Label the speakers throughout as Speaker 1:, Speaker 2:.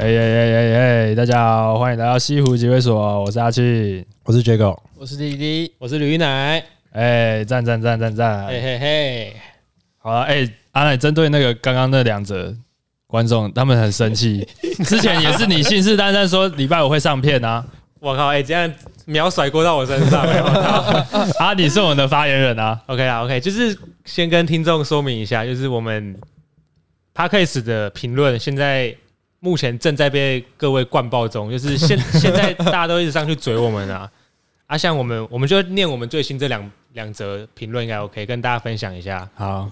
Speaker 1: 哎哎哎哎哎！大家好，欢迎来到西湖集会所，我是阿庆，
Speaker 2: 我是 Jago，
Speaker 3: 我是弟弟，我是吕奶。
Speaker 1: 哎，赞赞赞赞赞！
Speaker 3: 嘿嘿嘿，
Speaker 1: 好了，哎，阿奶，针对那个刚刚那两则观众，他们很生气，之前也是你信誓旦旦说礼拜五会上片啊！
Speaker 3: 我靠，哎，这样秒甩锅到我身上，
Speaker 1: 啊，你是我们的发言人啊
Speaker 3: ！OK 啊，OK，就是先跟听众说明一下，就是我们 Podcast 的评论现在。目前正在被各位灌爆中，就是 现现在大家都一直上去嘴我们啊，啊，像我们我们就念我们最新这两两则评论应该 OK，跟大家分享一下。
Speaker 1: 好，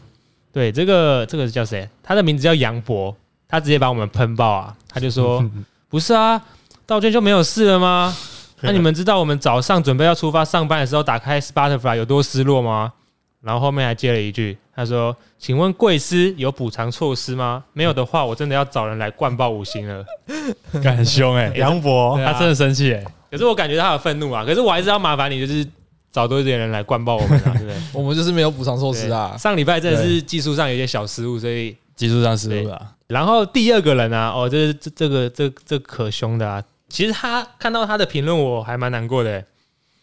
Speaker 3: 对，这个这个是叫谁？他的名字叫杨博，他直接把我们喷爆啊！他就说：“ 不是啊，道歉就没有事了吗？那你们知道我们早上准备要出发上班的时候，打开 Spotify 有多失落吗？”然后后面还接了一句，他说。请问贵司有补偿措施吗？没有的话，我真的要找人来灌爆五星了。
Speaker 1: 很凶哎，杨博，他真的生气哎。
Speaker 3: 可是我感觉他有愤怒啊。可是我还是要麻烦你，就是找多一点人来灌爆我们啊，对不对？
Speaker 2: 我们就是没有补偿措施啊。
Speaker 3: 上礼拜真的是技术上有些小失误，所以
Speaker 1: 技术上失误了。
Speaker 3: 然后第二个人啊，哦，这是这这个这这可凶的啊。其实他看到他的评论，我还蛮难过的。对，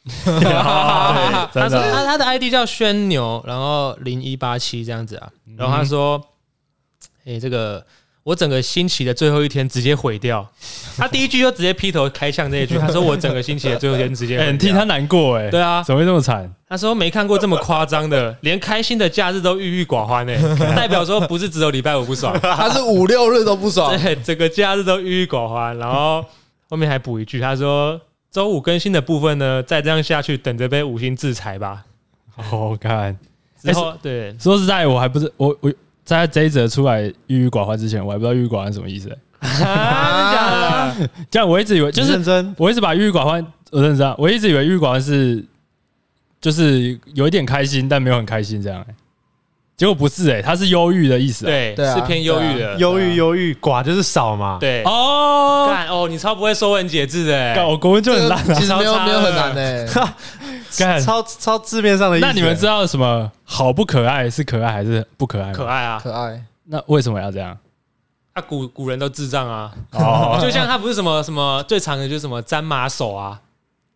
Speaker 3: 他说他他的 ID 叫轩牛，然后零一八七这样子啊，然后他说，哎、欸，这个我整个星期的最后一天直接毁掉。他第一句就直接劈头开枪这一句，他说我整个星期的最后一天直接，
Speaker 1: 很替他难过哎。
Speaker 3: 对啊，
Speaker 1: 怎么会这么惨？
Speaker 3: 他说没看过这么夸张的，连开心的假日都郁郁寡欢哎，代表说不是只有礼拜五不爽，
Speaker 2: 他是五六日都不爽，
Speaker 3: 对，整个假日都郁郁寡欢。然后后面还补一句，他说。周五更新的部分呢，再这样下去，等着被五星制裁吧。
Speaker 1: 好看，
Speaker 3: 然后对，
Speaker 1: 说实在，我还不是我我在这一则出来郁郁寡欢之前，我还不知道郁郁寡欢什么意思。
Speaker 3: 啊，
Speaker 1: 这样我一直以为就是认真，我一直把郁郁寡欢，我认真，我一直以为郁郁寡欢是就是有一点开心，但没有很开心这样。结果不是哎、欸，它是忧郁的意思、啊，
Speaker 3: 对，是偏忧郁的，
Speaker 2: 忧郁忧郁，寡就是少嘛，
Speaker 3: 对。
Speaker 1: 哦，
Speaker 3: 干哦，你超不会说文解字的、欸，
Speaker 1: 我国文就很烂，
Speaker 2: 其实没有没有很难的、欸，
Speaker 1: 干。
Speaker 2: 超超字面上的意思、欸。
Speaker 1: 那你们知道什么好不可爱是可爱还是不可爱吗？
Speaker 3: 可爱啊，
Speaker 2: 可爱。
Speaker 1: 那为什么要这样？
Speaker 3: 啊，古古人都智障啊，哦，就像他不是什么什么最长的就是什么粘马首啊，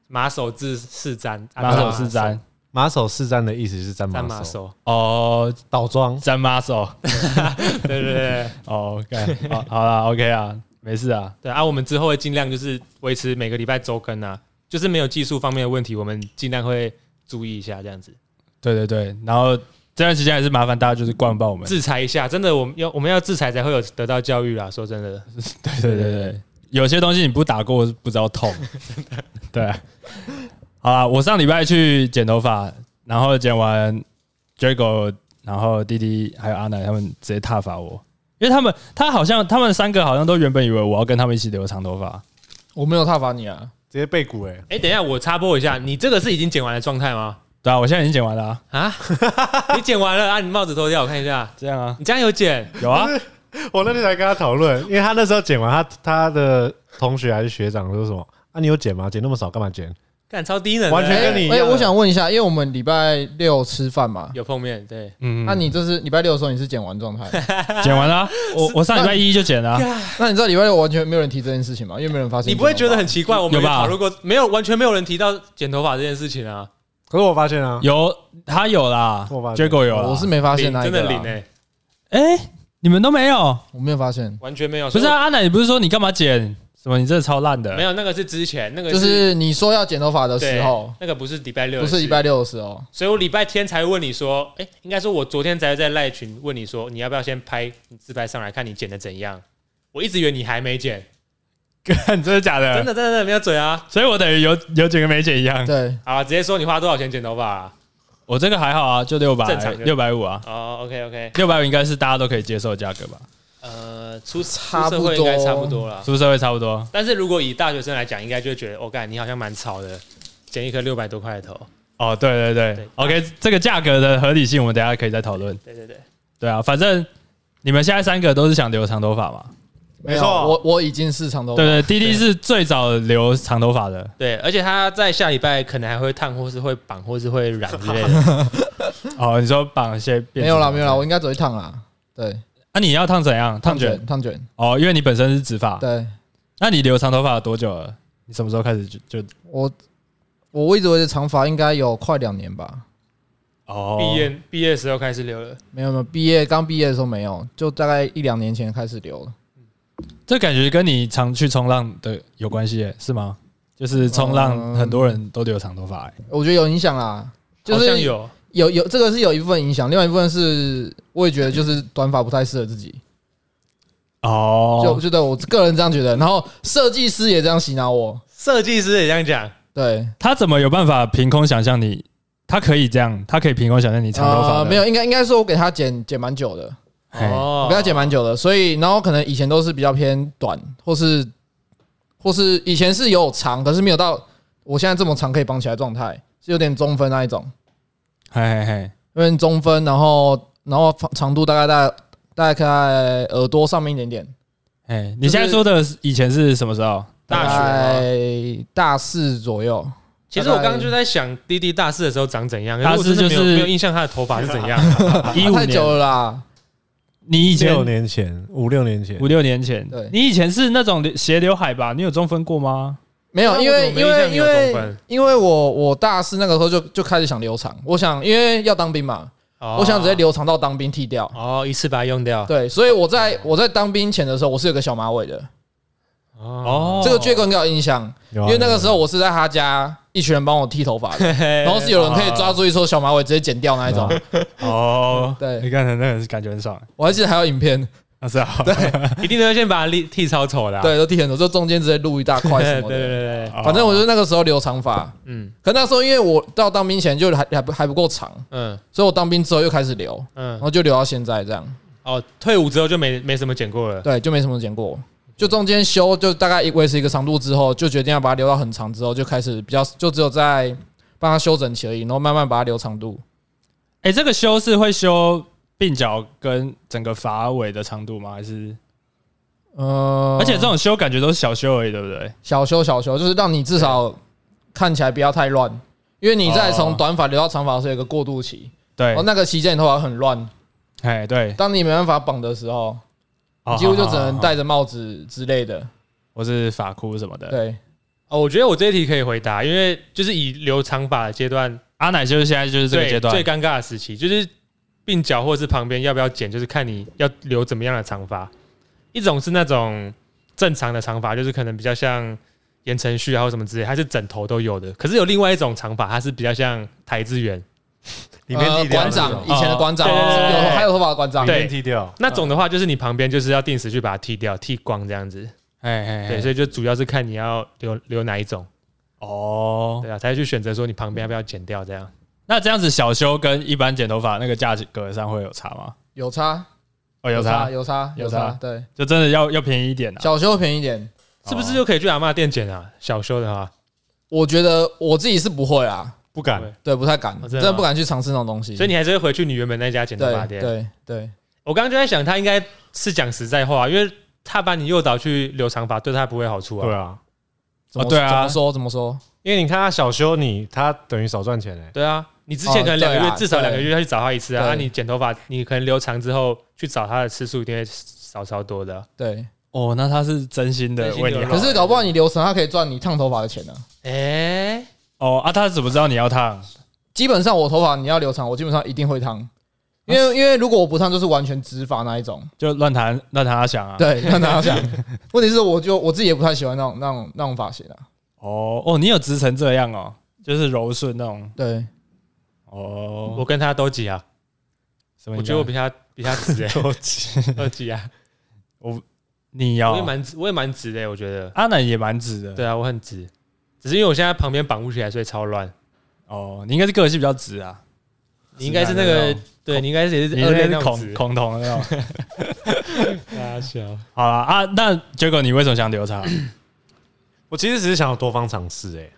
Speaker 3: 马首字是粘，
Speaker 1: 马首是沾。
Speaker 2: 马首是瞻的意思是瞻马首。
Speaker 1: 哦，倒装。
Speaker 2: 瞻马首，
Speaker 3: 对对对，
Speaker 1: 哦，OK，好，好了，OK 啊，没事啊，
Speaker 3: 对啊，我们之后会尽量就是维持每个礼拜周更啊，就是没有技术方面的问题，我们尽量会注意一下这样子。
Speaker 1: 对对对，然后这段时间还是麻烦大家就是灌爆我们，
Speaker 3: 制裁一下，真的，我们要我们要制裁才会有得到教育啦。说真的，
Speaker 1: 对对对对，有些东西你不打过不知道痛，对。啊。好啦，我上礼拜去剪头发，然后剪完，Jago，然后弟弟还有阿奶他们直接踏伐我，因为他们他好像他们三个好像都原本以为我要跟他们一起留长头发，
Speaker 2: 我没有踏伐你啊，直接背骨哎、欸，
Speaker 3: 哎，等一下我插播一下，你这个是已经剪完的状态吗？
Speaker 1: 对啊，我现在已经剪完了啊，
Speaker 3: 啊，你剪完了啊？你帽子脱掉，我看一下，
Speaker 1: 这样啊，
Speaker 3: 你这样有剪？
Speaker 1: 有啊，
Speaker 2: 我那天才跟他讨论，因为他那时候剪完，他他的同学还是学长说什么啊？你有剪吗？剪那么少干嘛剪？
Speaker 3: 干超低能，
Speaker 2: 完全跟你。
Speaker 4: 哎，我想问一下，因为我们礼拜六吃饭嘛，
Speaker 3: 有碰面，对，
Speaker 4: 嗯，那你这是礼拜六的时候，你是剪完状态？
Speaker 1: 剪完了，我我上礼拜一就剪了。
Speaker 4: 那你知道礼拜六完全没有人提这件事情吗？因为没有人发现。
Speaker 3: 你不会觉得很奇怪？我们有讨论过，没有，完全没有人提到剪头发这件事情啊。
Speaker 2: 可是我发现啊，
Speaker 1: 有他有啦，结果有，
Speaker 4: 我是没发现，
Speaker 3: 真的零诶。
Speaker 1: 哎，你们都没有，
Speaker 4: 我没有发现，
Speaker 3: 完全没有。
Speaker 1: 不是啊，阿奶，你不是说你干嘛剪？什么？你真的超烂的？
Speaker 3: 没有，那个是之前那个，
Speaker 4: 就是你说要剪头发的时候，
Speaker 3: 那个不是礼拜六，
Speaker 4: 不是礼拜六的时候，
Speaker 3: 所以我礼拜天才问你说，哎，应该说我昨天才在赖群问你说，你要不要先拍你自拍上来看你剪的怎样？我一直以为你还没剪，
Speaker 1: 真的假的？
Speaker 3: 真的真的没有嘴啊！
Speaker 1: 所以我等于有有剪跟没剪一样。
Speaker 4: 对，
Speaker 3: 好，直接说你花多少钱剪头发？
Speaker 1: 我这个还好啊，就六百，正常六百五啊。
Speaker 3: 哦，OK OK，六
Speaker 1: 百五应该是大家都可以接受的价格吧？
Speaker 3: 呃，出差不多，应该差不多了。
Speaker 1: 出社会差不多，
Speaker 3: 但是如果以大学生来讲，应该就觉得，我干，你好像蛮潮的，剪一颗六百多块的头。
Speaker 1: 哦，对对对，对，OK，这个价格的合理性，我们等下可以再讨论。
Speaker 3: 对对对，
Speaker 1: 对啊，反正你们现在三个都是想留长头发嘛？
Speaker 4: 没错，我我已经是长头发。
Speaker 1: 对对，滴滴是最早留长头发的。
Speaker 3: 对，而且他在下礼拜可能还会烫，或是会绑，或是会染之类的。
Speaker 1: 哦，你说绑一些？
Speaker 4: 没有啦，没有啦，我应该只会烫啦。对。
Speaker 1: 那你要烫怎样？烫卷，
Speaker 4: 烫卷。
Speaker 1: 哦，因为你本身是直发。
Speaker 4: 对。
Speaker 1: 那你留长头发多久了？你什么时候开始就就？
Speaker 4: 我我我一直维持长发，应该有快两年吧。
Speaker 1: 哦，
Speaker 3: 毕业毕业的时候开始留了，
Speaker 4: 没有没有，毕业刚毕业的时候没有，就大概一两年前开始留了。
Speaker 1: 这感觉跟你常去冲浪的有关系，是吗？就是冲浪很多人都留长头发，
Speaker 4: 我觉得有影响啊，就是
Speaker 3: 好像有
Speaker 4: 有有这个是有一部分影响，另外一部分是我也觉得就是短发不太适合自己。
Speaker 1: 哦，
Speaker 4: 就觉得我个人这样觉得，然后设计师也这样洗脑我，
Speaker 3: 设计师也这样讲。
Speaker 4: 对，
Speaker 1: 他怎么有办法凭空想象你？他可以这样，他可以凭空想象你长头发、
Speaker 4: 呃？没有，应该应该说我给他剪剪蛮久的，
Speaker 3: 哦，
Speaker 4: 我给他剪蛮久的，所以然后可能以前都是比较偏短，或是或是以前是有长，可是没有到我现在这么长可以绑起来状态，是有点中分那一种，
Speaker 1: 嘿嘿嘿，
Speaker 4: 有点中分，然后然后长度大概大概大概在耳朵上面一点点。
Speaker 1: 哎，你现在说的以前是什么时候？
Speaker 3: 大
Speaker 4: 学大四左右。
Speaker 3: 其实我刚刚就在想，弟弟大四的时候长怎样？
Speaker 1: 大四就是
Speaker 3: 没有印象他的头发是怎样。
Speaker 1: 一五
Speaker 4: 太久了啦，
Speaker 1: 你以前
Speaker 2: 六年前，五六年前，
Speaker 1: 五六年前，
Speaker 4: 对，
Speaker 1: 你以前是那种斜刘海吧？你有中分过吗？
Speaker 4: 没有，因为因为因为
Speaker 3: 因
Speaker 4: 因为我我大四那个时候就就开始想留长，我想因为要当兵嘛，我想直接留长到当兵剃掉，
Speaker 3: 哦，一次把它用掉。
Speaker 4: 对，所以我在我在当兵前的时候，我是有个小马尾的。哦，这个绝对应该有印象，因为那个时候我是在他家，一群人帮我剃头发，然后是有人可以抓住一撮小马尾直接剪掉那一种。
Speaker 1: 哦，
Speaker 4: 对，
Speaker 1: 你看那个是感觉很爽。
Speaker 4: 我还记得还有影片，
Speaker 1: 那是啊，
Speaker 4: 对，
Speaker 3: 一定都要先把它剃剃超丑的，
Speaker 4: 对，都剃很丑，就中间直接露一大块什么的。
Speaker 3: 对对对，
Speaker 4: 反正我就那个时候留长发，嗯，可那时候因为我到当兵前就还还不还不够长，嗯，所以我当兵之后又开始留，嗯，然后就留到现在这样。
Speaker 3: 哦，退伍之后就没没什么剪过了，
Speaker 4: 对，就没什么剪过。就中间修，就大概维持一个长度之后，就决定要把它留到很长之后，就开始比较，就只有在帮它修整齐而已，然后慢慢把它留长度。
Speaker 1: 哎，这个修是会修鬓角跟整个发尾的长度吗？还是？呃，而且这种修感觉都是小修而已，对不对？
Speaker 4: 小修小修，就是让你至少看起来不要太乱，因为你在从短发留到长发是有一个过渡期，
Speaker 1: 对，
Speaker 4: 哦，那个期间你头发很乱，
Speaker 1: 哎，对，
Speaker 4: 当你没办法绑的时候。几乎就只能戴着帽子之类的，
Speaker 1: 或是发箍什么的。
Speaker 4: 对，
Speaker 3: 哦，我觉得我这一题可以回答，因为就是以留长发的阶段，
Speaker 1: 阿奶就是现在就是这个阶段
Speaker 3: 最尴尬的时期，就是鬓角或是旁边要不要剪，就是看你要留怎么样的长发。一种是那种正常的长发，就是可能比较像言承旭啊或什么之类，它是整头都有的。可是有另外一种长发，它是比较像台资源。
Speaker 2: 里面剃掉
Speaker 4: 馆长，以前的馆长，有还有头发的馆
Speaker 2: 长，对剃掉。
Speaker 3: 那种的话，就是你旁边就是要定时去把它剃掉，剃光这样子。哎哎，对，所以就主要是看你要留留哪一种。哦，对啊，才去选择说你旁边要不要剪掉这样。
Speaker 1: 那这样子小修跟一般剪头发那个价格上会有差吗？
Speaker 4: 有差，
Speaker 1: 哦，有差，
Speaker 4: 有差，有差。对，
Speaker 1: 就真的要要便宜一点。
Speaker 4: 小修便宜一点，
Speaker 3: 是不是就可以去阿嬷店剪啊？小修的话，
Speaker 4: 我觉得我自己是不会啊。
Speaker 2: 不敢，
Speaker 4: 对，不太敢，真的不敢去尝试那种东西。
Speaker 3: 所以你还是会回去你原本那家剪头发店。
Speaker 4: 对对，
Speaker 3: 我刚刚就在想，他应该是讲实在话，因为他把你诱导去留长发，对他不会好处啊。
Speaker 2: 对啊，
Speaker 4: 怎么对啊，怎么说怎么说？
Speaker 2: 因为你看他小修你，他等于少赚钱哎。
Speaker 3: 对啊，你之前可能两个月至少两个月要去找他一次啊，那你剪头发，你可能留长之后去找他的次数一定会少超多的。
Speaker 4: 对，
Speaker 1: 哦，那他是真心的为你好。
Speaker 4: 可是搞不好你留长，他可以赚你烫头发的钱呢。
Speaker 3: 哎，
Speaker 1: 哦啊，他怎么知道你要烫？
Speaker 4: 基本上我头发你要留长，我基本上一定会烫，因为因为如果我不烫，就是完全直发那一种，
Speaker 1: 就乱弹乱弹阿翔啊。
Speaker 4: 对，乱弹阿翔。问题是，我就我自己也不太喜欢那种那种那种发型啊。
Speaker 1: 哦哦，你有直成这样哦，就是柔顺那种。
Speaker 4: 对。
Speaker 3: 哦，我跟他都挤啊。什么？我觉得我比他比他直诶，
Speaker 1: 都挤
Speaker 3: 都挤啊。
Speaker 1: 我你要，
Speaker 3: 我也蛮直，我也蛮直的，我觉得。
Speaker 1: 阿南也蛮直的。
Speaker 3: 对啊，我很直，只是因为我现在旁边绑不起来，所以超乱。
Speaker 1: 哦，你应该是个性比较直啊，
Speaker 3: 你应该是那个，对你应该是也是二类那种直，
Speaker 1: 恐同的那种。
Speaker 3: 大小
Speaker 1: 好了啊，那结果你为什么想留长？
Speaker 2: 我其实只是想要多方尝试哎，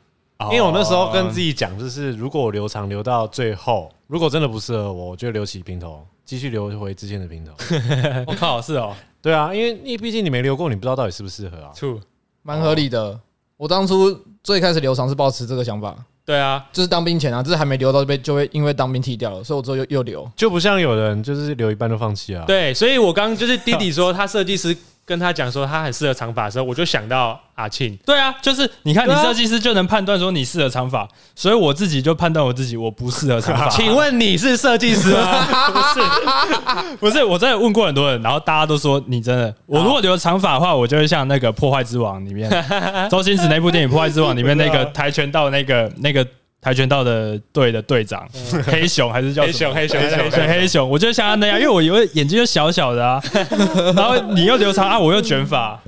Speaker 2: 因为我那时候跟自己讲，就是如果我留长留到最后，如果真的不适合我，我就留起平头，继续留回之前的平头。
Speaker 1: 我靠，是哦，
Speaker 2: 对啊，因为因为毕竟你没留过，你不知道到底适不适合啊。
Speaker 3: 处
Speaker 4: 蛮合理的。我当初最开始留长是抱持这个想法。
Speaker 3: 对啊，
Speaker 4: 就是当兵前啊，就是还没留到就被就会因为当兵剃掉了，所以我之后又又留，
Speaker 2: 就不像有人就是留一半就放弃啊。
Speaker 3: 对，所以我刚刚就是弟弟说他设计师跟他讲说他很适合长发的时候，我就想到阿庆。
Speaker 1: 对啊，就是你看，你设计师就能判断说你适合长发，所以我自己就判断我自己我不适合长发。
Speaker 3: 请问你是设计师吗？
Speaker 1: 不是，不是，我真的问过很多人，然后大家都说你真的。我如果留长发的话，我就会像那个《破坏之王》里面 周星驰那部电影《破坏之王》里面那个跆拳道那个那个。跆拳道的队的队长 黑熊还是叫
Speaker 3: 黑熊黑熊黑熊
Speaker 1: 黑熊，我就像他那样，因为我以为眼睛就小小的啊，然后你又留长啊，我又卷发，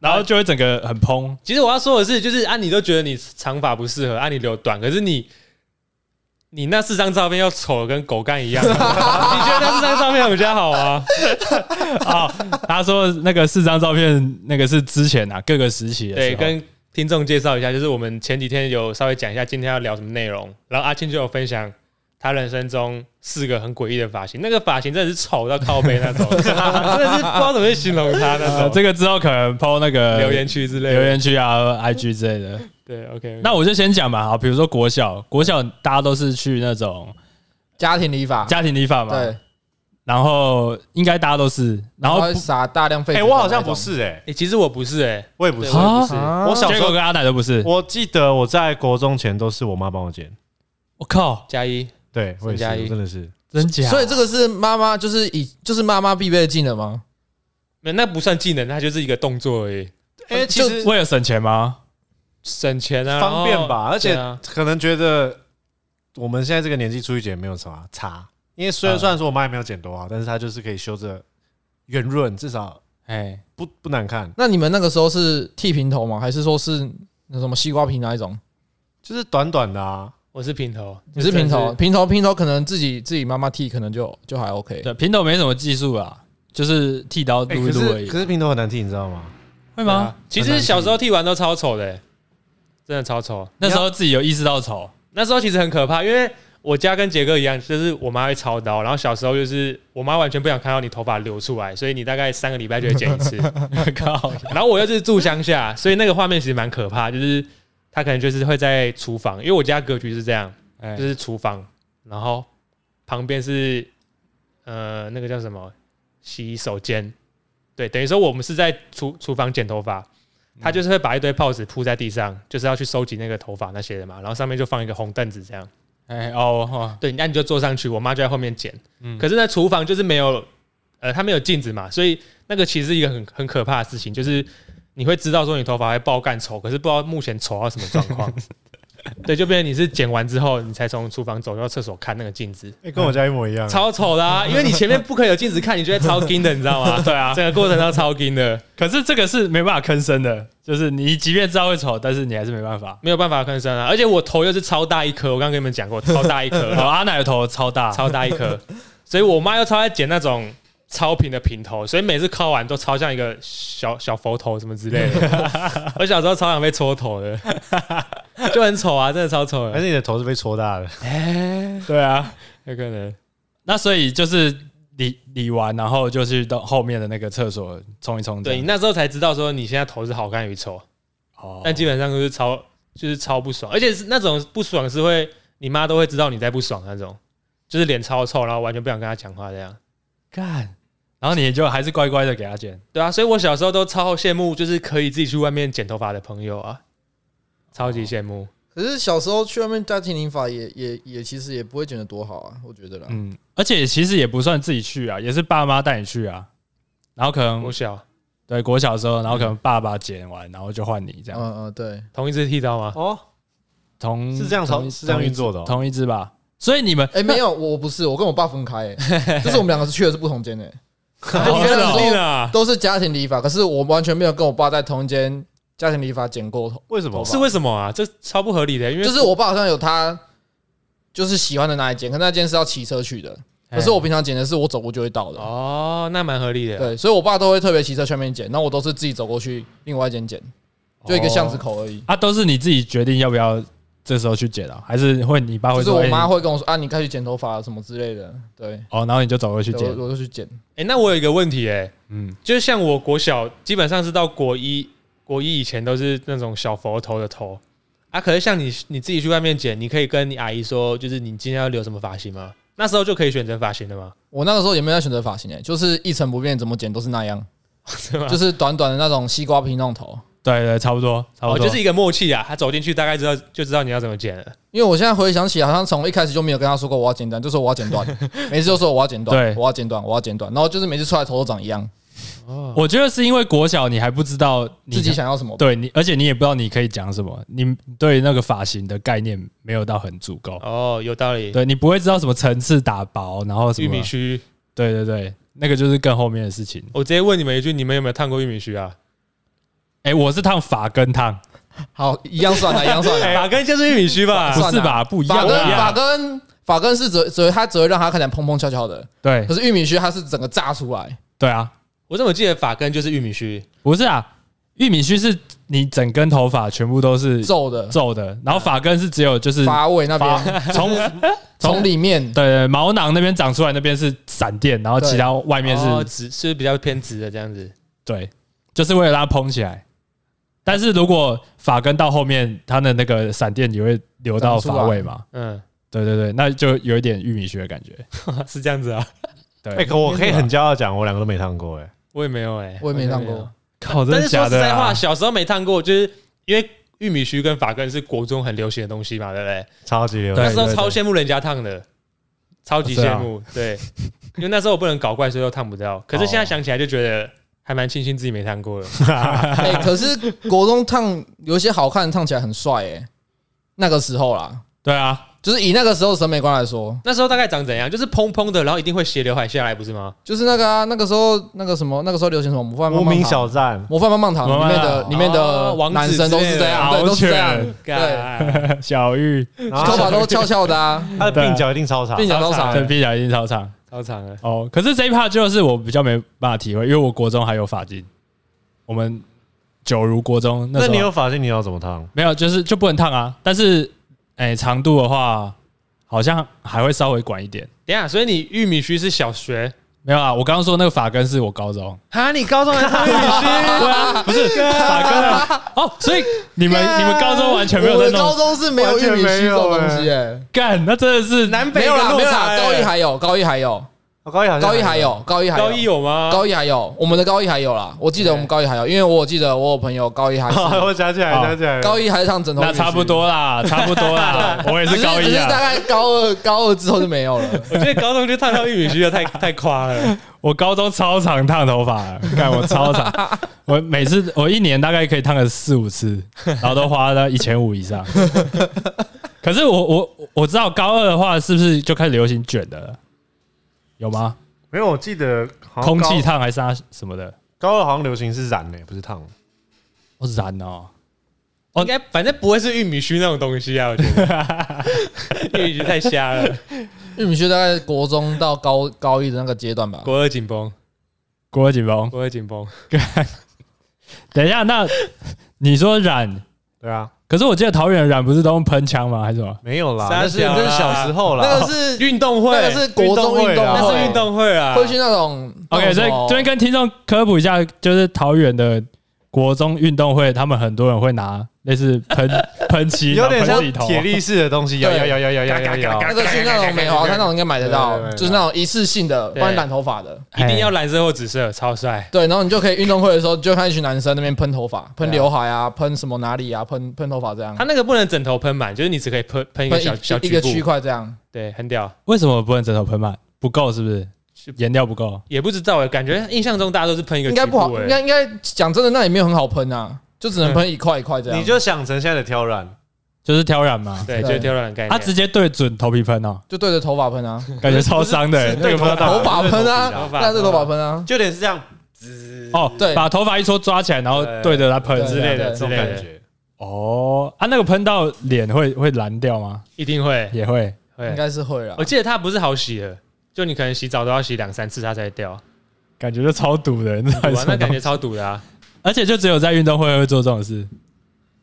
Speaker 1: 然后就会整个很蓬。
Speaker 3: 其实我要说的是，就是啊，你都觉得你长发不适合，啊，你留短，可是你你那四张照片又丑的跟狗干一样，你觉得那四张照片比较好啊？
Speaker 1: 啊，他说那个四张照片那个是之前啊各个时期的，
Speaker 3: 对，跟。听众介绍一下，就是我们前几天有稍微讲一下今天要聊什么内容，然后阿庆就有分享他人生中四个很诡异的发型，那个发型真的是丑到靠背那种，真的是不知道怎么去形容他那种。
Speaker 1: 呃、这个之后可能 po 那个
Speaker 3: 留言区之类的，
Speaker 1: 留言区啊，IG 之类的。
Speaker 3: 对，OK，
Speaker 1: 那我就先讲吧，好，比如说国小，国小大家都是去那种
Speaker 4: 家庭理发，
Speaker 1: 家庭理发嘛，
Speaker 4: 对。
Speaker 1: 然后应该大家都是，然后
Speaker 4: 撒大量废。
Speaker 2: 哎，我好像不是哎，
Speaker 3: 其实我不是哎，
Speaker 2: 我也不是，
Speaker 3: 我也不是。
Speaker 2: 我小时候
Speaker 1: 跟阿奶都不是。
Speaker 2: 我记得我在国中前都是我妈帮我剪。
Speaker 1: 我靠，
Speaker 3: 加一，
Speaker 2: 对，我也是，真的是
Speaker 1: 真假。
Speaker 4: 所以这个是妈妈，就是以就是妈妈必备的技能吗？
Speaker 3: 没，那不算技能，它就是一个动作而已。
Speaker 2: 哎，其实
Speaker 1: 为了省钱吗？
Speaker 3: 省钱啊，
Speaker 2: 方便吧。而且可能觉得我们现在这个年纪出去剪没有什么差。因为虽然虽然说我妈也没有剪多好，但是她就是可以修着圆润，至少哎不不难看。
Speaker 4: 那你们那个时候是剃平头吗？还是说是那什么西瓜皮那一种？
Speaker 2: 就是短短的啊。
Speaker 3: 我是平头，
Speaker 4: 你是平头，平头平头可能自己自己妈妈剃，可能就就还 OK。
Speaker 1: 对，平头没什么技术啊，就是剃刀撸一撸而已。
Speaker 2: 可是平头很难剃，你知道吗？
Speaker 1: 会吗？
Speaker 3: 其实小时候剃完都超丑的，真的超丑。
Speaker 1: 那时候自己有意识到丑，
Speaker 3: 那时候其实很可怕，因为。我家跟杰哥一样，就是我妈会操刀，然后小时候就是我妈完全不想看到你头发流出来，所以你大概三个礼拜就会剪一次。靠！然后我又是住乡下，所以那个画面其实蛮可怕，就是他可能就是会在厨房，因为我家格局是这样，就是厨房，然后旁边是呃那个叫什么洗手间，对，等于说我们是在厨厨房剪头发，他就是会把一堆泡纸铺在地上，就是要去收集那个头发那些的嘛，然后上面就放一个红凳子这样。
Speaker 1: 哎哦，
Speaker 3: 对，那你就坐上去，我妈就在后面捡。嗯，可是那厨房就是没有，呃，它没有镜子嘛，所以那个其实是一个很很可怕的事情，就是你会知道说你头发会爆干丑，可是不知道目前丑到什么状况。对，就变成你是剪完之后，你才从厨房走到厕所看那个镜子。
Speaker 2: 哎，跟我家一模一样，
Speaker 3: 超丑的啊！因为你前面不可以有镜子看，你觉得超金的，你知道吗？
Speaker 1: 对啊，
Speaker 3: 整个过程都超金的。
Speaker 1: 可是这个是没办法吭声的，就是你即便知道会丑，但是你还是没办法，
Speaker 3: 没有办法吭声啊！而且我头又是超大一颗，我刚刚跟你们讲过，超大一颗。
Speaker 1: 好，阿奶的头超大，
Speaker 3: 超大一颗，所以我妈又超爱剪那种。超平的平头，所以每次敲完都超像一个小小佛头什么之类的。我小时候超想被戳头的，就很丑啊，真的超丑的。
Speaker 2: 而且你的头是被戳大的，
Speaker 3: 哎，
Speaker 1: 对啊，
Speaker 3: 有可能。
Speaker 1: 那所以就是理理完，然后就去到后面的那个厕所冲一冲。
Speaker 3: 对，你那时候才知道说你现在头是好看与丑。哦。但基本上都是超，就是超不爽，而且是那种不爽是会你妈都会知道你在不爽那种，就是脸超臭，然后完全不想跟她讲话这样。
Speaker 1: 干。然后你就还是乖乖的给他剪，
Speaker 3: 对啊，所以我小时候都超羡慕，就是可以自己去外面剪头发的朋友啊，超级羡慕。
Speaker 4: 可是小时候去外面家庭理发也也也其实也不会剪得多好啊，我觉得啦。
Speaker 1: 嗯，而且其实也不算自己去啊，也是爸妈带你去啊。然后可能
Speaker 3: 国小，
Speaker 1: 对国小的时候，然后可能爸爸剪完，然后就换你这样。
Speaker 4: 嗯嗯，对，
Speaker 3: 同一只剃刀吗？
Speaker 2: 哦，
Speaker 1: 同
Speaker 2: 是这样同是这样运作的，
Speaker 1: 同一只吧。所以你们
Speaker 4: 哎没有，我不是，我跟我爸分开，哎，就是我们两个是去的是不同间诶。都是家庭理发，可是我完全没有跟我爸在同一间家庭理发剪过头。
Speaker 2: 为什么？
Speaker 3: 是为什么啊？这超不合理的，因为
Speaker 4: 就是我爸好像有他就是喜欢的那一间，可那间是要骑车去的。可是我平常剪的是我走过就会到的。
Speaker 3: 哦，那蛮合理的。
Speaker 4: 对，所以我爸都会特别骑车去那边剪，那我都是自己走过去另外一间剪，就一个巷子口而已。
Speaker 1: 啊，都是你自己决定要不要。这时候去剪了，还是会你爸会？
Speaker 4: 就是我妈会跟我说啊，你该去剪头发什么之类的。对，
Speaker 1: 哦，然后你就走过去剪，
Speaker 4: 我就去剪。
Speaker 3: 哎，那我有一个问题，哎，嗯，就是像我国小基本上是到国一，国一以前都是那种小佛头的头啊。可是像你你自己去外面剪，你可以跟你阿姨说，就是你今天要留什么发型吗？那时候就可以选择发型了吗？
Speaker 4: 我那个时候也没有选择发型，哎，就是一成不变，怎么剪都是那样。是就是短短的那种西瓜皮那种头。
Speaker 1: 对对，差不多，差不多，
Speaker 3: 就是一个默契啊。他走进去大概知道，就知道你要怎么剪了。
Speaker 4: 因为我现在回想起，好像从一开始就没有跟他说过我要剪短，就说我要剪短，每次都说我要剪短，对，我要剪短，我要剪短，然后就是每次出来头都长一样。
Speaker 1: 哦，我觉得是因为国小你还不知道
Speaker 4: 自己想要什么，
Speaker 1: 对你，而且你也不知道你可以讲什么，你对那个发型的概念没有到很足够。
Speaker 3: 哦，有道理。
Speaker 1: 对，你不会知道什么层次打薄，然后什么
Speaker 3: 玉米须。
Speaker 1: 对对对，那个就是更后面的事情。
Speaker 3: 我直接问你们一句，你们有没有烫过玉米须啊？
Speaker 1: 哎，我是烫发根烫，
Speaker 4: 好，一样算了，一样算了。
Speaker 3: 发根就是玉米须吧？
Speaker 1: 不是吧？不一样。
Speaker 4: 发根，发根，发根是只只它只会让它看起来蓬蓬翘翘的。
Speaker 1: 对。
Speaker 4: 可是玉米须它是整个炸出来。
Speaker 1: 对啊。
Speaker 3: 我怎么记得发根就是玉米须？
Speaker 1: 不是啊，玉米须是你整根头发全部都是
Speaker 4: 皱的，
Speaker 1: 皱的。然后发根是只有就是
Speaker 4: 发尾那边，从从里面
Speaker 1: 对对毛囊那边长出来，那边是闪电，然后其他外面是
Speaker 3: 直，是比较偏直的这样子。
Speaker 1: 对，就是为了让它蓬起来。但是如果发根到后面，它的那个闪电也会流到发尾嘛？嗯，对对对，那就有一点玉米须的感觉，
Speaker 3: 是这样子啊。
Speaker 2: 对，哎，可我可以很骄傲讲，我两个都没烫过，哎，
Speaker 3: 我也没有，哎，
Speaker 4: 我也没烫过。
Speaker 1: 靠，真的假的？
Speaker 3: 但是说实在话，小时候没烫过，就是因为玉米须跟发根是国中很流行的东西嘛，对不对？
Speaker 2: 超级流行，
Speaker 3: 那时候超羡慕人家烫的，超级羡慕。对，因为那时候我不能搞怪，所以都烫不到。可是现在想起来就觉得。还蛮庆幸自己没烫过的，
Speaker 4: 哎，可是国中烫有一些好看的烫起来很帅哎，那个时候啦，
Speaker 1: 对啊，
Speaker 4: 就是以那个时候审美观来说，
Speaker 3: 那时候大概长怎样？就是蓬蓬的，然后一定会斜刘海下来，不是吗？
Speaker 4: 就是那个啊，那个时候那个什么，那个时候流行什么？模范无
Speaker 2: 名小站，
Speaker 4: 模范棒棒糖里面的里面的男生都是这样，对，都是这样，对，
Speaker 1: 小玉。
Speaker 4: 头发都翘翘的啊，
Speaker 2: 他的鬓角一定超长，
Speaker 4: 鬓角超长，
Speaker 1: 鬓角一定超长。
Speaker 3: 超长了
Speaker 1: 哦，可是这一趴就是我比较没办法体会，因为我国中还有发金，我们九如国中那，
Speaker 2: 那你有发金，你要怎么烫？
Speaker 1: 没有，就是就不能烫啊。但是，哎、欸，长度的话，好像还会稍微管一点。
Speaker 3: 等下，所以你玉米须是小学？
Speaker 1: 没有啊，我刚刚说那个法根是我高中
Speaker 3: 啊。你高中还烫玉米须？
Speaker 1: 对啊，不是法根啊。哦，所以你们你们高中完全没有在弄？
Speaker 4: 高中是没有玉米须这种东西哎。
Speaker 1: 干，那真的是
Speaker 3: 南北
Speaker 4: 没有啦，没有啦。高一还有，高一还有。
Speaker 2: 高一还
Speaker 4: 高一还有，高一还有，
Speaker 3: 高一有吗？
Speaker 4: 高一还有，我们的高一还有啦。我记得我们高一还有，因为我记得我有朋友高一还是。
Speaker 2: 我想起来，想起来，
Speaker 4: 高一还是烫枕头。
Speaker 1: 那差不多啦，差不多啦。我也是高一啊。
Speaker 4: 大概高二，高二之后就没有了。
Speaker 3: 我觉得高中就烫到玉米须的太太夸了。
Speaker 1: 我高中超常烫头发，你看我超常，我每次我一年大概可以烫个四五次，然后都花了一千五以上。可是我我我知道高二的话，是不是就开始流行卷的了？有吗？
Speaker 2: 没有，我记得
Speaker 1: 空气烫还是啥什么的。
Speaker 2: 高二好像流行是染呢，不是烫。
Speaker 1: 我是染哦。
Speaker 3: 应该反正不会是玉米须那种东西啊，我觉得。玉米须太瞎了。
Speaker 4: 玉米须大概国中到高高一的那个阶段吧。
Speaker 3: 国二紧绷，
Speaker 1: 国二紧绷，
Speaker 3: 国二紧绷。
Speaker 1: 等一下，那你说染？
Speaker 2: 对啊。
Speaker 1: 可是我记得桃园染不是都用喷枪吗？还是什么？
Speaker 2: 没有啦，那是那是小时候啦。
Speaker 4: 那个是
Speaker 3: 运动会，
Speaker 4: 那个是国中运动会，
Speaker 3: 那是运动会啊。
Speaker 4: 会去那种。
Speaker 1: OK，所以这边跟听众科普一下，就是桃园的国中运动会，他们很多人会拿。类似喷喷漆，
Speaker 2: 有点像铁力士的东西，有有有有有有有。
Speaker 4: 那个是那种美华，他那种应该买得到，就是那种一次性的，帮你染头发的，
Speaker 3: 一定要蓝色或紫色，超帅。
Speaker 4: 对，然后你就可以运动会的时候，就看一群男生那边喷头发、喷刘海啊、喷什么哪里啊、喷喷头发这样。
Speaker 3: 他那个不能整头喷满，就是你只可以喷喷一个小小
Speaker 4: 一个区块这样。
Speaker 3: 对，很屌。
Speaker 1: 为什么不能整头喷满？不够是不是？颜料不够？
Speaker 3: 也不知道哎，感觉印象中大家都是喷一个。
Speaker 4: 应该不好，应该应该讲真的，那也没有很好喷啊。就只能喷一块一块这样，
Speaker 2: 你就想成现在的挑染，
Speaker 1: 就是挑染嘛，
Speaker 3: 对，就是挑染的概念。
Speaker 1: 他直接对准头皮喷哦，
Speaker 4: 就对着头发喷啊，
Speaker 1: 感觉超伤的，那个头
Speaker 4: 发。喷啊，那是头发喷啊，
Speaker 2: 就有点是这样，
Speaker 1: 哦，对，把头发一撮抓起来，然后对着它喷之类的这种感觉。哦，啊，那个喷到脸会会蓝掉吗？
Speaker 3: 一定会，
Speaker 1: 也会，
Speaker 4: 应该是会啊。
Speaker 3: 我记得它不是好洗的，就你可能洗澡都要洗两三次它才掉，
Speaker 1: 感觉就超堵的，
Speaker 3: 那 感觉超堵的啊。
Speaker 1: 而且就只有在运动会会做这种事，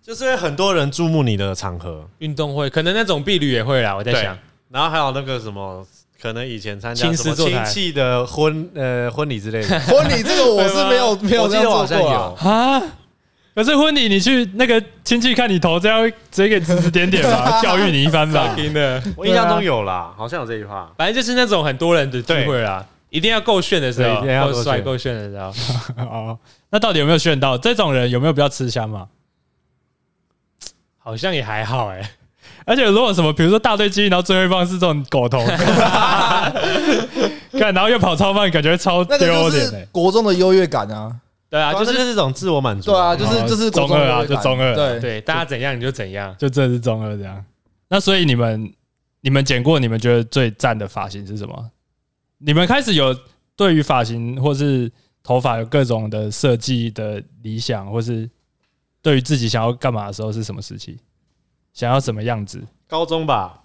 Speaker 2: 就是因为很多人注目你的场合，
Speaker 3: 运动会可能那种毕旅也会啦。我在想，
Speaker 2: 然后还有那个什么，可能以前参加什么亲戚的婚呃婚礼之类的。
Speaker 4: 婚礼这个我是没有没有这样做过啊。
Speaker 1: 可是婚礼你去那个亲戚看你头，这样直接给指指点点吧，教育你一番吧。
Speaker 2: 我印象中有啦，好像有这句话。
Speaker 3: 反正就是那种很多人的聚会啦。一定要够炫的时候，够帅够炫的时候。
Speaker 1: 哦，那到底有没有炫到？这种人有没有比较吃香嘛？
Speaker 3: 好像也还好哎、欸。
Speaker 1: 而且如果什么，比如说大队机，然后最后一棒是这种狗头，看，然后又跑超慢，感觉超丢脸哎。
Speaker 4: 国中的优越感啊，
Speaker 3: 对啊，就是这种自我满足。
Speaker 4: 对啊，就是就是
Speaker 1: 中二啊，就中二。
Speaker 3: 对对，大家怎样你就怎样，
Speaker 1: 就真的是中二这样。那所以你们你们剪过，你们觉得最赞的发型是什么？你们开始有对于发型或是头发有各种的设计的理想，或是对于自己想要干嘛的时候是什么时期？想要什么样子？
Speaker 2: 高中吧，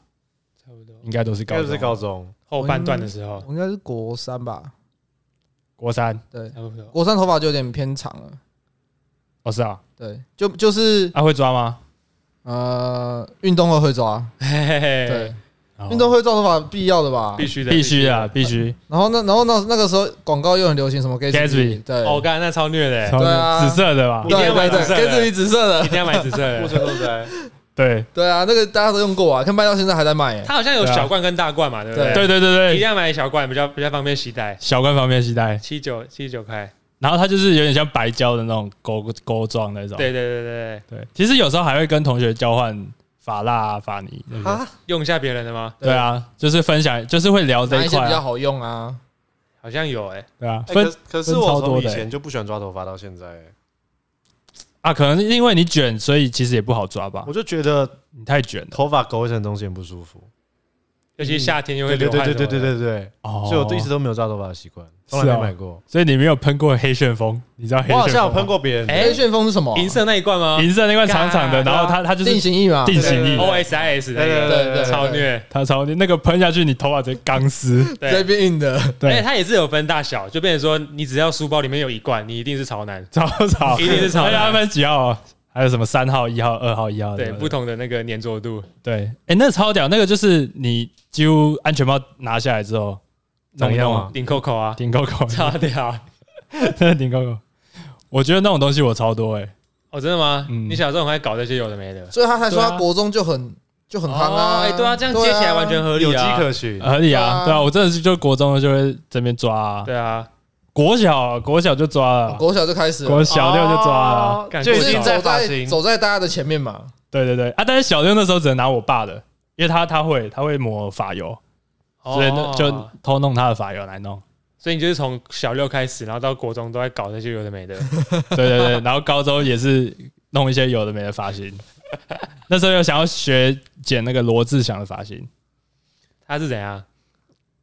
Speaker 1: 差不多，应该都是高中，
Speaker 2: 是高中
Speaker 3: 后半段的时候，
Speaker 4: 应该是国三吧。
Speaker 1: 国三，
Speaker 4: 对，国三头发就有点偏长了。
Speaker 1: 哦，是啊，
Speaker 4: 对，就就是，
Speaker 1: 他会抓吗？
Speaker 4: 呃，运动会会抓，对。运动会抓头发必要的吧？
Speaker 3: 必须的，
Speaker 1: 必须啊，必须。
Speaker 4: 然后那然后那那个时候广告又很流行，什么 Gatsby，对，
Speaker 3: 哦刚才那超虐的，
Speaker 4: 对啊，
Speaker 1: 紫色的吧？
Speaker 3: 一定要买紫色
Speaker 4: ，Gatsby 紫色的，
Speaker 3: 一定要买紫色的，
Speaker 2: 目前都在。
Speaker 1: 对对
Speaker 4: 啊，那个大家都用过啊，看卖到现在还在卖。
Speaker 3: 它好像有小罐跟大罐嘛，对不对？
Speaker 1: 对对对对，
Speaker 3: 一定要买小罐，比较比较方便携带。
Speaker 1: 小罐方便携带，
Speaker 3: 七九七九块。
Speaker 1: 然后它就是有点像白胶的那种钩钩状那种。
Speaker 3: 对对对对
Speaker 1: 对，其实有时候还会跟同学交换。发蜡啊，发泥
Speaker 3: 啊，用一下别人的吗？
Speaker 1: 对啊，就是分享，就是会聊这一块
Speaker 4: 比较好用啊，
Speaker 3: 好像有哎，
Speaker 1: 对啊，
Speaker 2: 分可是我从以前就不喜欢抓头发到现在，
Speaker 1: 啊，可能是因为你卷，所以其实也不好抓吧。
Speaker 2: 我就觉得
Speaker 1: 你太卷了，
Speaker 2: 头发勾一层东西很不舒服，
Speaker 3: 尤其夏天又会流汗。
Speaker 2: 对对对对对对，所以我一直都没有扎头发的习惯。从来没买过，
Speaker 1: 所以你没有喷过黑旋风？你知道黑旋？
Speaker 2: 我好像有喷过别人。
Speaker 4: 黑旋风是什么？
Speaker 3: 银色那一罐吗？
Speaker 1: 银色那罐长长的，然后它它就是
Speaker 4: 定型液嘛，
Speaker 1: 定型液。
Speaker 3: O S I S 那对，对对，超虐，
Speaker 1: 它超虐，那个喷下去，你头发直接钢丝，
Speaker 4: 对，变硬的。
Speaker 3: 对，而且它也是有分大小，就变成说，你只要书包里面有一罐，你一定是潮男，
Speaker 1: 潮潮，
Speaker 3: 一定是潮男。
Speaker 1: 它分几号？还有什么三号、一号、二号、一号？
Speaker 3: 对，不同的那个粘着度。
Speaker 1: 对，哎，那超屌，那个就是你几乎安全帽拿下来之后。
Speaker 3: 怎么样啊？顶扣扣啊，
Speaker 1: 顶扣扣，
Speaker 3: 超屌！
Speaker 1: 真的顶扣扣。我觉得那种东西我超多哎。
Speaker 3: 哦，真的吗？你小时候很爱搞这些有的没的，
Speaker 4: 所以他才说他国中就很就很夯啊。
Speaker 3: 哎，对啊，这样接起来完全合理，
Speaker 2: 有迹可循，
Speaker 1: 合理啊。对啊，我真的是就国中就会这边抓。
Speaker 3: 对啊，
Speaker 1: 国小国小就抓了，
Speaker 4: 国小就开始，
Speaker 1: 国小六就抓了，
Speaker 4: 就已经走在走在大家的前面嘛。
Speaker 1: 对对对啊！但是小六那时候只能拿我爸的，因为他他会他会抹发油。所以就偷弄他的发油来弄，
Speaker 3: 所以你就是从小六开始，然后到国中都在搞那些有的没的，
Speaker 1: 对对对，然后高中也是弄一些有的没的发型。那时候又想要学剪那个罗志祥的发型，
Speaker 3: 他是怎样？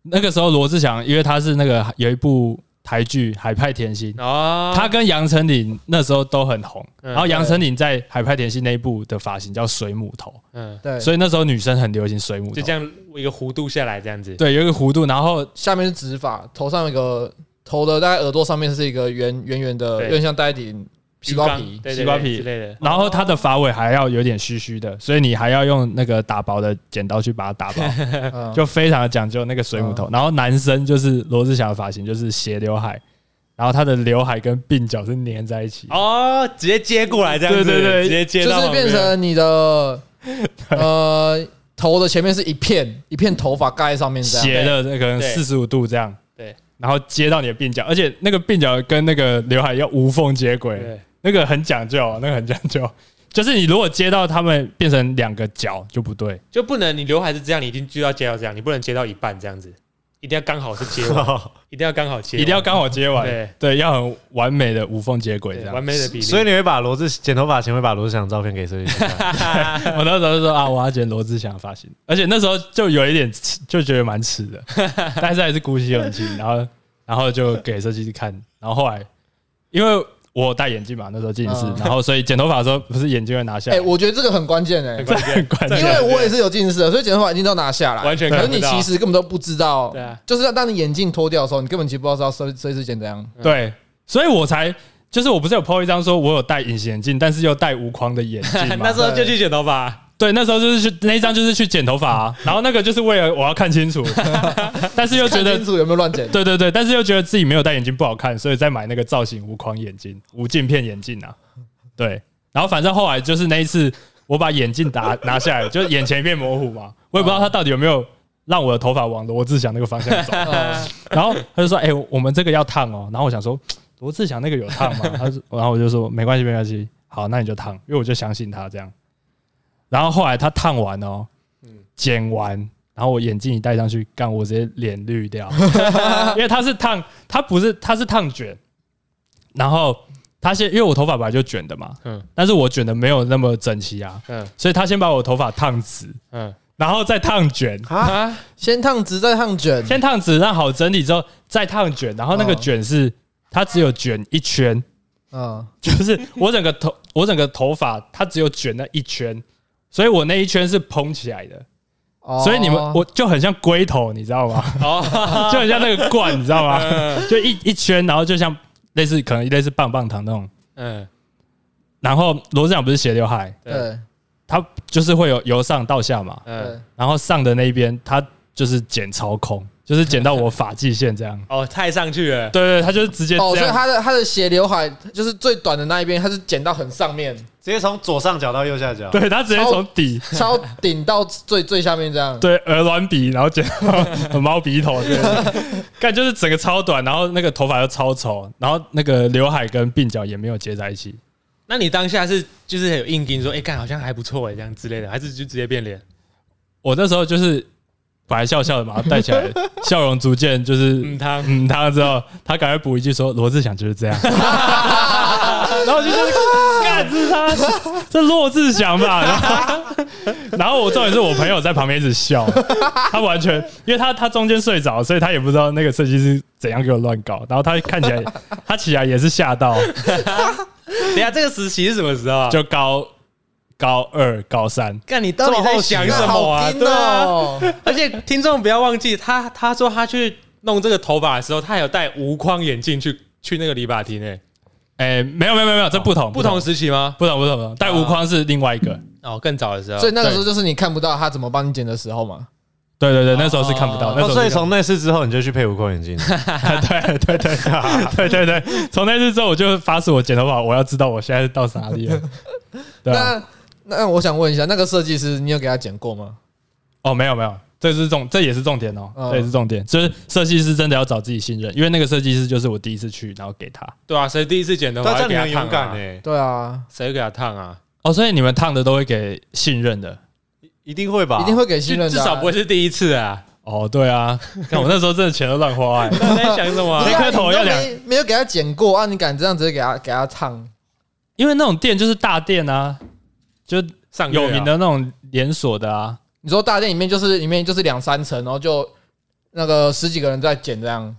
Speaker 1: 那个时候罗志祥，因为他是那个有一部。台剧《海派甜心》哦，他跟杨丞琳那时候都很红，然后杨丞琳在《海派甜心》那一部的发型叫水母头，嗯，对，所以那时候女生很流行水母头，
Speaker 3: 就这样一个弧度下来这样子，
Speaker 1: 对，有一个弧度，然后
Speaker 4: 下面是直发，头上有一个头的大概耳朵上面是一个圆圆圆的，有点像戴顶。西瓜皮，
Speaker 1: 西瓜皮之类的，然后它的发尾还要有点虚虚的，所以你还要用那个打薄的剪刀去把它打薄，就非常的讲究那个水母头。然后男生就是罗志祥的发型，就是斜刘海，然后他的刘海跟鬓角是粘在一起，
Speaker 3: 哦，直接接过来这样子，对对对，直接接，
Speaker 4: 就是变成你的呃 头的前面是一片一片头发盖在上面，
Speaker 1: 斜的那个四十五度这样，对，然后接到你的鬓角，而且那个鬓角跟那个刘海要无缝接轨。那个很讲究，那个很讲究，就是你如果接到他们变成两个角就不对，
Speaker 3: 就不能你刘海是这样，你一定就要接到这样，你不能接到一半这样子，一定要刚好是接完，一定要刚好接，
Speaker 1: 一定要刚好接完，对。对，要很完美的无缝接轨这样，
Speaker 3: 完美的比例。
Speaker 2: 所以你会把罗志剪头发前会把罗志祥照片给设计师看？
Speaker 1: 我那时候就说啊，我要剪罗志祥发型，而且那时候就有一点就觉得蛮耻的，但是还是鼓起勇气，然后然后就给设计师看，然后后来因为。我戴眼镜嘛，那时候近视，然后所以剪头发的时候不是眼镜会拿下来。
Speaker 4: 哎，我觉得这个很关键哎，
Speaker 1: 很关键，
Speaker 4: 因为我也是有近视的，所以剪头发一定都要拿下来。
Speaker 3: 完全，
Speaker 4: 可是你其实根本都不知道，对啊，就是当你眼镜脱掉的时候，你根本其实不知道设设计师剪怎样。
Speaker 1: 对，所以我才就是我不是有 po 一张说我有戴隐形眼镜，但是又戴无框的眼镜嘛，
Speaker 3: 那时候就去剪头发。
Speaker 1: 对，那时候就是去那一张，就是去剪头发啊，然后那个就是为了我要看清楚，但是又觉得
Speaker 4: 看清楚有没有乱剪？
Speaker 1: 对对对，但是又觉得自己没有戴眼镜不好看，所以再买那个造型无框眼镜、无镜片眼镜啊。对，然后反正后来就是那一次，我把眼镜拿拿下来，就眼前一片模糊嘛，我也不知道他到底有没有让我的头发往罗志祥那个方向走。然后他就说：“哎，我们这个要烫哦。”然后我想说：“罗志祥那个有烫吗？”他说，然后我就说：“没关系，没关系，好，那你就烫，因为我就相信他这样。”然后后来他烫完哦，剪完，然后我眼镜一戴上去，干我直接脸绿掉，因为他是烫，他不是，他是烫卷，然后。他先，因为我头发本来就卷的嘛，嗯，但是我卷的没有那么整齐啊，嗯，所以他先把我头发烫直，嗯，然后再烫卷。
Speaker 4: 啊，先烫直再烫卷，
Speaker 1: 先烫直让好整理之后再烫卷，然后那个卷是它只有卷一圈，嗯，就是我整个头我整个头发它只有卷那一圈，所以我那一圈是蓬起来的，所以你们我就很像龟头，你知道吗？哦，就很像那个罐，你知道吗？就一一圈，然后就像。类似可能类似棒棒糖那种，嗯，然后罗志祥不是斜刘海，对，他就是会有由上到下嘛，嗯，然后上的那一边他就是剪超空，就是剪到我发际线这样，
Speaker 3: 哦，太上去了，
Speaker 1: 对对，他就是直接哦，
Speaker 4: 所以他的他的斜刘海就是最短的那一边，他是剪到很上面，
Speaker 2: 直接从左上角到右下角，
Speaker 1: 对他直接从底。
Speaker 4: 超顶到最最下面这样，
Speaker 1: 对，鹅銮鼻，然后剪到猫鼻头这样。看，就是整个超短，然后那个头发又超丑，然后那个刘海跟鬓角也没有接在一起。
Speaker 3: 那你当下是就是有硬钉说，哎，看好像还不错哎，这样之类的，还是就直接变脸？
Speaker 1: 我那时候就是本来笑笑的嘛，带起来，笑容逐渐就是 嗯，他嗯，他之后他赶快补一句说，罗志祥就是这样。然后我就觉得，干是他，这罗志祥吧。然后，然后我重点是我朋友在旁边一直笑，他完全，因为他他中间睡着，所以他也不知道那个设计师怎样给我乱搞。然后他看起来，他起来也是吓到。
Speaker 3: 等下，这个时期是什么时候啊？
Speaker 1: 就高高二、高三。
Speaker 3: 看，你到底在想什么啊？对啊。而且听众不要忘记，他他说他去弄这个头发的时候，他有戴无框眼镜去去那个理发厅诶。
Speaker 1: 哎、欸，没有没有没有，这不同
Speaker 3: 不同时期吗？
Speaker 1: 不同不同不同，戴无框是另外一个
Speaker 3: 哦，更早的时候。
Speaker 4: 所以那个时候就是你看不到他怎么帮你剪的时候嘛。
Speaker 1: 对对对，那时候是看不到。
Speaker 2: 所以从那次之后，你就去配无框眼镜。
Speaker 1: 对对对对对对，从那次之后，我就发誓我剪头发，我要知道我现在到哪里了。对啊、
Speaker 4: 那那我想问一下，那个设计师你有给他剪过吗？
Speaker 1: 哦，没有没有。这是重，这也是重点哦，这也是重点。就是设计师真的要找自己信任，因为那个设计师就是我第一次去，然后给他。
Speaker 3: 对啊，谁第一次剪的话，这样你很勇敢哎。
Speaker 4: 对啊，
Speaker 3: 谁给他烫啊？
Speaker 1: 哦，所以你们烫的都会给信任的，
Speaker 2: 一定会吧？
Speaker 4: 一定会给信任的，
Speaker 3: 至少不会是第一次啊。
Speaker 1: 哦，对啊，看我那时候真的钱都乱花哎。
Speaker 3: 你在想什么？
Speaker 1: 那颗头要两，
Speaker 4: 没有给他剪过啊？你敢这样直接给他给他烫？
Speaker 1: 因为那种店就是大店啊，就上有名的那种连锁的啊。
Speaker 4: 你说大店里面就是里面就是两三层，然后就那个十几个人在剪这样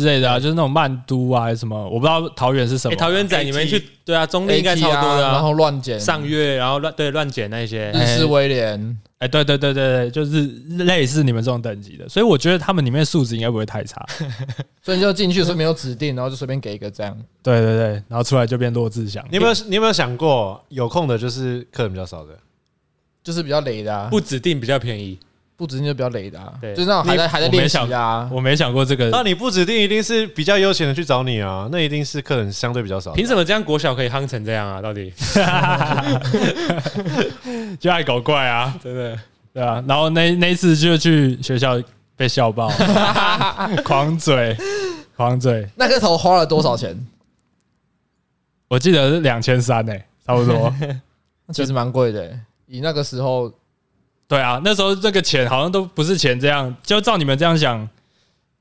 Speaker 1: 之类的啊，就是那种曼都啊，还是什么，我不知道桃园是什么。
Speaker 3: 桃园仔你们去对啊，中立应该超多的，
Speaker 4: 然后乱剪。
Speaker 3: 上月，然后乱对乱剪那些。
Speaker 4: 日式威廉，
Speaker 1: 哎，对对对对对，就是类似你们这种等级的，所以我觉得他们里面素质应该不会太差，
Speaker 4: 所以你就进去的时候没有指定，然后就随便给一个这样。
Speaker 1: 对对对，然后出来就变罗志祥。
Speaker 2: 你有没有你有没有想过，有空的就是客人比较少的，
Speaker 4: 就是比较雷的，
Speaker 3: 不指定比较便宜。
Speaker 4: 不指定就比较累的，对，就是那种还在还在练习啊。
Speaker 1: 我没想过这个。
Speaker 2: 那你不指定一定是比较悠闲的去找你啊？那一定是客人相对比较少。
Speaker 3: 凭什么这样国小可以夯成这样啊？到底
Speaker 1: 就爱搞怪啊？真的对啊。然后那那一次就去学校被笑爆，狂嘴狂嘴。
Speaker 4: 那个头花了多少钱？
Speaker 1: 我记得是两千三诶，差不多。
Speaker 4: 其实蛮贵的，以那个时候。
Speaker 1: 对啊，那时候这个钱好像都不是钱，这样就照你们这样想，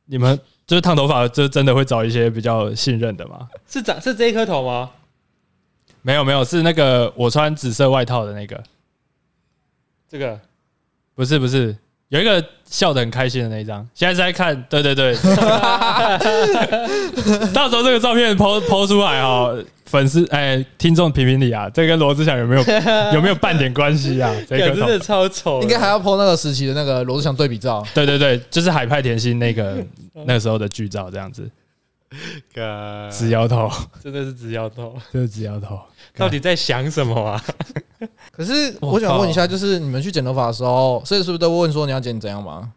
Speaker 1: 你们就是烫头发，就真的会找一些比较信任的吗？
Speaker 3: 是长是这一颗头吗？
Speaker 1: 没有没有，是那个我穿紫色外套的那个，
Speaker 3: 这个
Speaker 1: 不是不是，有一个笑得很开心的那一张，现在在看，对对对，到时候这个照片 po po 出来哈。粉丝哎，听众评评理啊，这跟罗志祥有没有有没有半点关系啊？这个
Speaker 3: 真的超丑，
Speaker 4: 应该还要 po 那个时期的那个罗志祥对比照。
Speaker 1: 对对对，就是海派甜心那个那个时候的剧照这样子。直摇头，
Speaker 3: 真的是直摇头，
Speaker 1: 真的直摇头。
Speaker 3: 到底在想什么啊？
Speaker 4: 可是我想问一下，就是你们去剪头发的时候，所以是不是都问说你要剪怎样吗？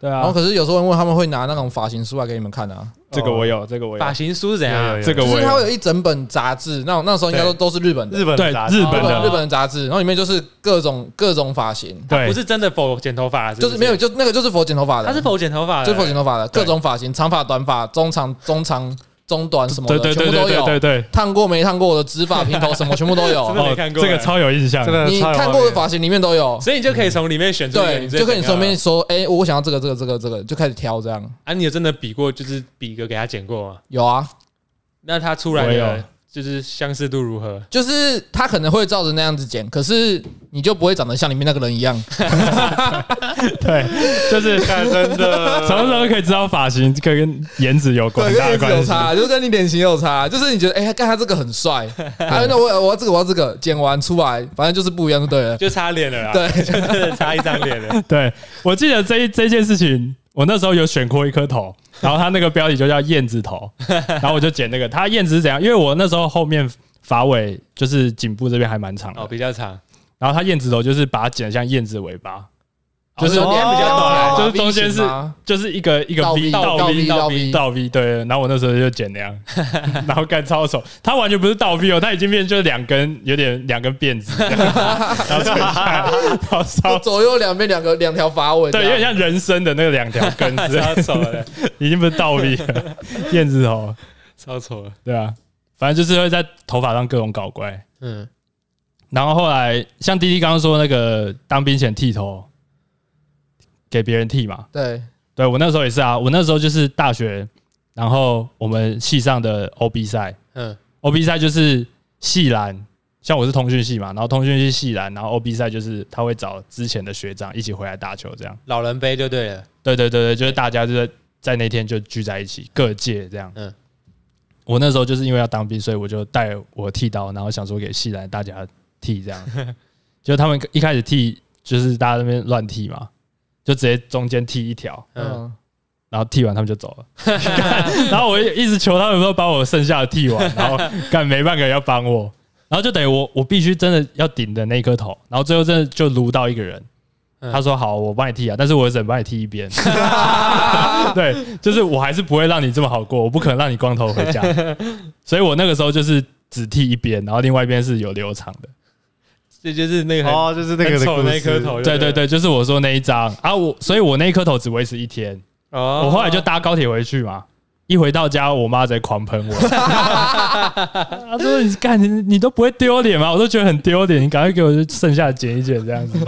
Speaker 1: 对啊。
Speaker 4: 然后可是有时候问他们会拿那种发型书来给你们看啊。
Speaker 1: 这个我有，这个我有。
Speaker 3: 发型书是怎样？
Speaker 1: 这个我有。
Speaker 4: 就是它会有一整本杂志，那种那时候应该都都是日本的，
Speaker 2: 日本
Speaker 1: 对日本的
Speaker 4: 日本的杂志，然后里面就是各种各种发型，
Speaker 1: 对，
Speaker 3: 不是真的否剪头发，
Speaker 4: 就是没有，就那个就是否剪头发的，
Speaker 3: 他是否剪头发，
Speaker 4: 就是否剪头发的各种发型，长发、短发、中长、中长。中短什么的，全部都有。
Speaker 1: 对对，
Speaker 4: 烫过没烫过的，直发、平头什么，全部都有。
Speaker 3: 真的没看过，
Speaker 1: 这个超有印象。
Speaker 4: 你看过的发型里面都有，
Speaker 3: 所以你就可以从里面选出。
Speaker 4: 对，就跟你顺便说，哎，我想要这个，这个，这个，这个，就开始挑这样。
Speaker 3: 啊，你有真的比过，就是比个给他剪过吗？
Speaker 4: 有啊，
Speaker 3: 那他出来的。就是相似度如何？
Speaker 4: 就是他可能会照着那样子剪，可是你就不会长得像里面那个人一样。
Speaker 1: 对，就是 真的，什么时候可以知道发型可以跟颜值有关？
Speaker 4: 跟颜值有差，就是跟你脸型有差。就是你觉得，哎，看他这个很帅，啊，那我我要这个我要这个，剪完出来，反正就是不一样就对了，
Speaker 3: 就差脸了啦。
Speaker 4: 对，
Speaker 3: 就是差一张脸了。
Speaker 1: 对，我记得这这件事情，我那时候有选过一颗头。然后他那个标题就叫燕子头，然后我就剪那个。他燕子是怎样？因为我那时候后面发尾就是颈部这边还蛮长的，
Speaker 3: 哦，比较长。
Speaker 1: 然后他燕子头就是把它剪得像燕子尾巴。就是
Speaker 3: 脸比较短，
Speaker 1: 就是中间是就是一个一个 V 倒 V 倒 V 倒 V 对，然后我那时候就剪那样，然后干超丑，他完全不是倒 V 哦，他已经变就是两根有点两根辫子，然后垂下来，
Speaker 4: 左右两边两个两条发尾，
Speaker 1: 对，有点像人生的那个两条 根子，超丑的，已经不是倒 V 了，辫子头，
Speaker 3: 超丑了，
Speaker 1: 对啊，反正就是会在头发上各种搞怪，嗯，然后后来像滴滴刚刚说那个当兵前剃头。给别人剃嘛？
Speaker 4: 对，
Speaker 1: 对我那时候也是啊。我那时候就是大学，然后我们系上的 OB 赛，嗯，OB 赛就是系篮，像我是通讯系嘛，然后通讯系系篮，然后 OB 赛就是他会找之前的学长一起回来打球，这样
Speaker 3: 老人杯就对了。
Speaker 1: 对对对对，就是大家就是在那天就聚在一起，各界这样。嗯，我那时候就是因为要当兵，所以我就带我剃刀，然后想说给系篮大家剃这样。就他们一开始剃，就是大家那边乱剃嘛。就直接中间剃一条，嗯，然后剃完他们就走了，然后我一直求他们说把我剩下的剃完，然后 干没半个要帮我，然后就等于我我必须真的要顶的那颗头，然后最后真的就撸到一个人，他说好，我帮你剃啊，但是我只能帮你剃一边，对，就是我还是不会让你这么好过，我不可能让你光头回家，所以我那个时候就是只剃一边，然后另外一边是有留长的。
Speaker 3: 这就是那个
Speaker 2: 哦，就是那个
Speaker 3: 丑那颗头，
Speaker 1: 对对对，就是我说那一张啊，我所以，我那一颗头只维持一天，哦我后来就搭高铁回去嘛。一回到家，我妈在狂喷我。她说：“你干你你都不会丢脸吗？”我都觉得很丢脸。你赶快给我剩下的剪一剪这样子。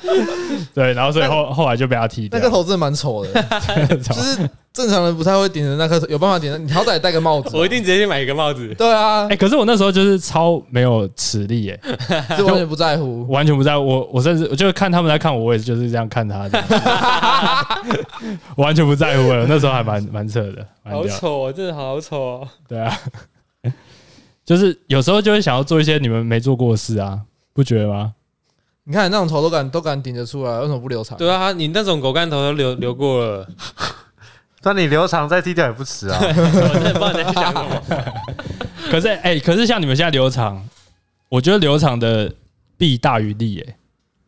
Speaker 1: 对，然后所以后后来就被她剃掉。
Speaker 4: 那个头真的蛮丑的，就是正常人不太会顶着那颗，有办法顶着。你好歹戴个帽子。
Speaker 3: 我一定直接去买一个帽子。
Speaker 4: 对啊，
Speaker 1: 哎，可是我那时候就是超没有实力，哎，
Speaker 4: 就完全不在乎，
Speaker 1: 完全不在乎。我我甚至我就看他们在看我，我也就是这样看他的，完全不在乎了。那时候还蛮蛮扯的。
Speaker 3: 好丑哦，真的好丑哦。
Speaker 1: 对啊，就是有时候就会想要做一些你们没做过的事啊，不觉得吗？
Speaker 4: 你看那种头都敢都敢顶着出来，为什么不留长？
Speaker 3: 对啊，你那种狗干头都留留过了，
Speaker 2: 那你留长再剃掉也不迟啊。
Speaker 3: 我真的不知道你在想什么。
Speaker 1: 可是哎，可是像你们现在留长，我觉得留长的弊大于利，哎，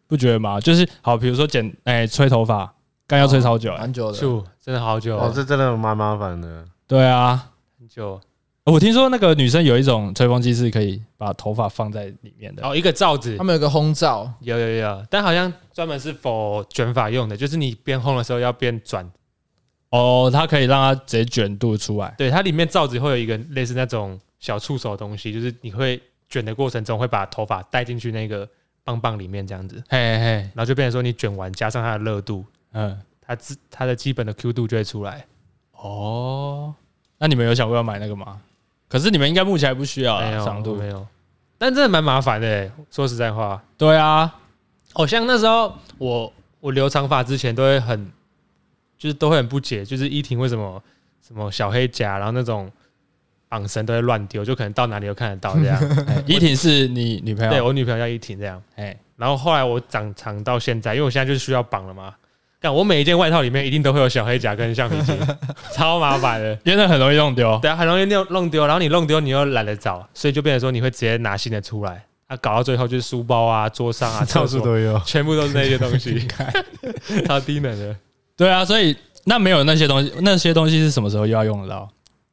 Speaker 1: 不觉得吗？就是好，比如说剪哎吹头发。刚要吹超久，
Speaker 4: 蛮久的，
Speaker 3: 真的好久
Speaker 2: 哦，这真的蛮麻烦的。
Speaker 1: 对啊，
Speaker 3: 很久。
Speaker 1: 我听说那个女生有一种吹风机是可以把头发放在里面的，
Speaker 3: 哦，一个罩子，
Speaker 4: 他们有个烘罩，
Speaker 3: 有有有，但好像专门是 for 卷发用的，就是你边烘的时候要边转。
Speaker 1: 哦，它可以让它直接卷度出来。
Speaker 3: 对，它里面罩子会有一个类似那种小触手的东西，就是你会卷的过程中会把头发带进去那个棒棒里面，这样子，嘿嘿，然后就变成说你卷完加上它的热度。嗯，它自它的基本的 Q 度就会出来。
Speaker 1: 哦，那你们有想过要买那个吗？可是你们应该目前还不需要啊，长度
Speaker 3: 没有。但真的蛮麻烦的欸，说实在话。
Speaker 1: 对啊，
Speaker 3: 好像那时候我我留长发之前都会很，就是都会很不解，就是依婷为什么什么小黑夹，然后那种绑绳都会乱丢，就可能到哪里都看得到这样。
Speaker 1: 依婷是你女朋友？
Speaker 3: 对，我女朋友叫依婷这样。哎，然后后来我长长到现在，因为我现在就是需要绑了嘛。干，我每一件外套里面一定都会有小黑夹跟橡皮筋，超麻烦的，
Speaker 1: 因为很容易弄丢。
Speaker 3: 对啊，很容易弄弄丢，然后你弄丢你又懒得找，所以就变成说你会直接拿新的出来。啊，搞到最后就是书包啊、桌上啊、到处都有，全部都是那些东西，超低能的。
Speaker 1: 对啊，所以那没有那些东西，那些东西是什么时候又要用得到？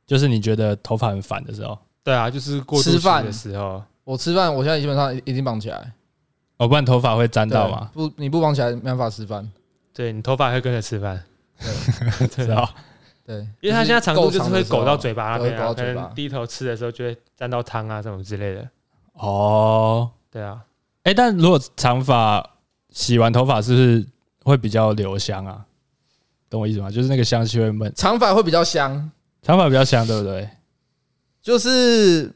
Speaker 1: 就是你觉得头发很烦的时候。
Speaker 3: 对啊，就是过
Speaker 4: 吃饭
Speaker 3: 的时候。
Speaker 4: 我吃饭，我现在基本上已经绑起来。
Speaker 1: 哦，不然头发会沾到吗？
Speaker 4: 不，你不绑起来没办法吃饭。
Speaker 3: 对，你头发会跟着吃饭。
Speaker 1: 对，对
Speaker 4: 对，
Speaker 3: 因为它现在长度就是会勾到嘴巴那边，
Speaker 4: 啊，
Speaker 3: 可能低头吃的时候就会沾到汤啊什么之类的。
Speaker 1: 哦，
Speaker 3: 对啊。
Speaker 1: 哎、欸，但如果长发洗完头发是不是会比较留香啊？懂我意思吗？就是那个香气会闷。
Speaker 4: 长发会比较香，
Speaker 1: 长发比较香，对不对？
Speaker 4: 就是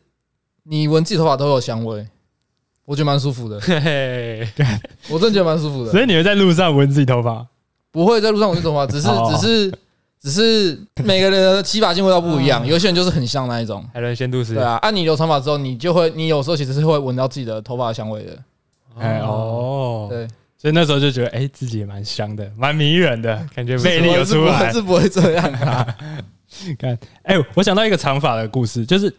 Speaker 4: 你闻自己头发都有香味，我觉得蛮舒服的。对，我真的觉得蛮舒服的。
Speaker 1: 所以你会在路上闻自己头发？
Speaker 4: 不会在路上闻自己头发，只是只是。只是每个人的洗发精味道不一样，有些人就是很香那一种，
Speaker 3: 海伦仙度斯。
Speaker 4: 对啊，按你留长发之后，你就会，你有时候其实是会闻到自己的头发的香味的。
Speaker 1: 哎哦，
Speaker 4: 对，
Speaker 1: 所以那时候就觉得，哎，自己也蛮香的，蛮迷人的感觉，魅力有出来，
Speaker 4: 是不会这样啊。
Speaker 1: 看，哎，我想到一个长发的故事，就是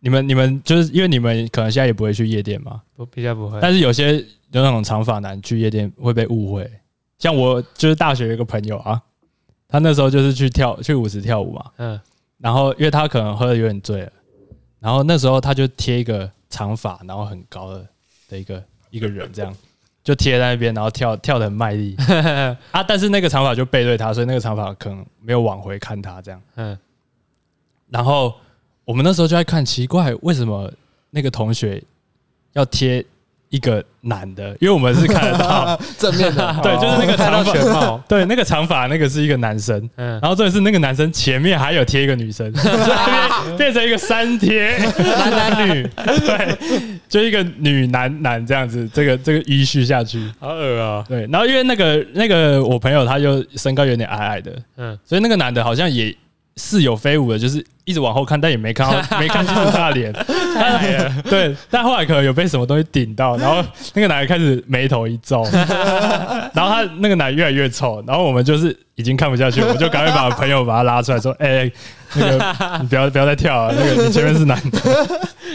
Speaker 1: 你们你们就是因为你们可能现在也不会去夜店嘛，
Speaker 3: 不比较不会，
Speaker 1: 但是有些有那种长发男去夜店会被误会，像我就是大学有一个朋友啊。他那时候就是去跳去舞池跳舞嘛，嗯，然后因为他可能喝的有点醉了，然后那时候他就贴一个长发，然后很高的的一个一个人这样，就贴在那边，然后跳跳的很卖力 啊，但是那个长发就背对他，所以那个长发可能没有往回看他这样，嗯，然后我们那时候就在看，奇怪为什么那个同学要贴。一个男的，因为我们是看得到。
Speaker 4: 正面的，
Speaker 1: 对，就是那个长发。对，那个长发那个是一个男生，嗯，然后这里是那个男生前面还有贴一个女生，变成一个三贴，男男女，对，就一个女男男这样子，这个这个依序下去，
Speaker 3: 好恶啊，
Speaker 1: 对，然后因为那个那个我朋友他就身高有点矮矮的，嗯，所以那个男的好像也。似有非无的，就是一直往后看，但也没看到，没看清楚他的脸。对，但后来可能有被什么东西顶到，然后那个男的开始眉头一皱，然后他那个男越来越丑，然后我们就是已经看不下去，我们就赶快把朋友把他拉出来，说：“哎、欸，那个你不要不要再跳了，那个你前面是男的，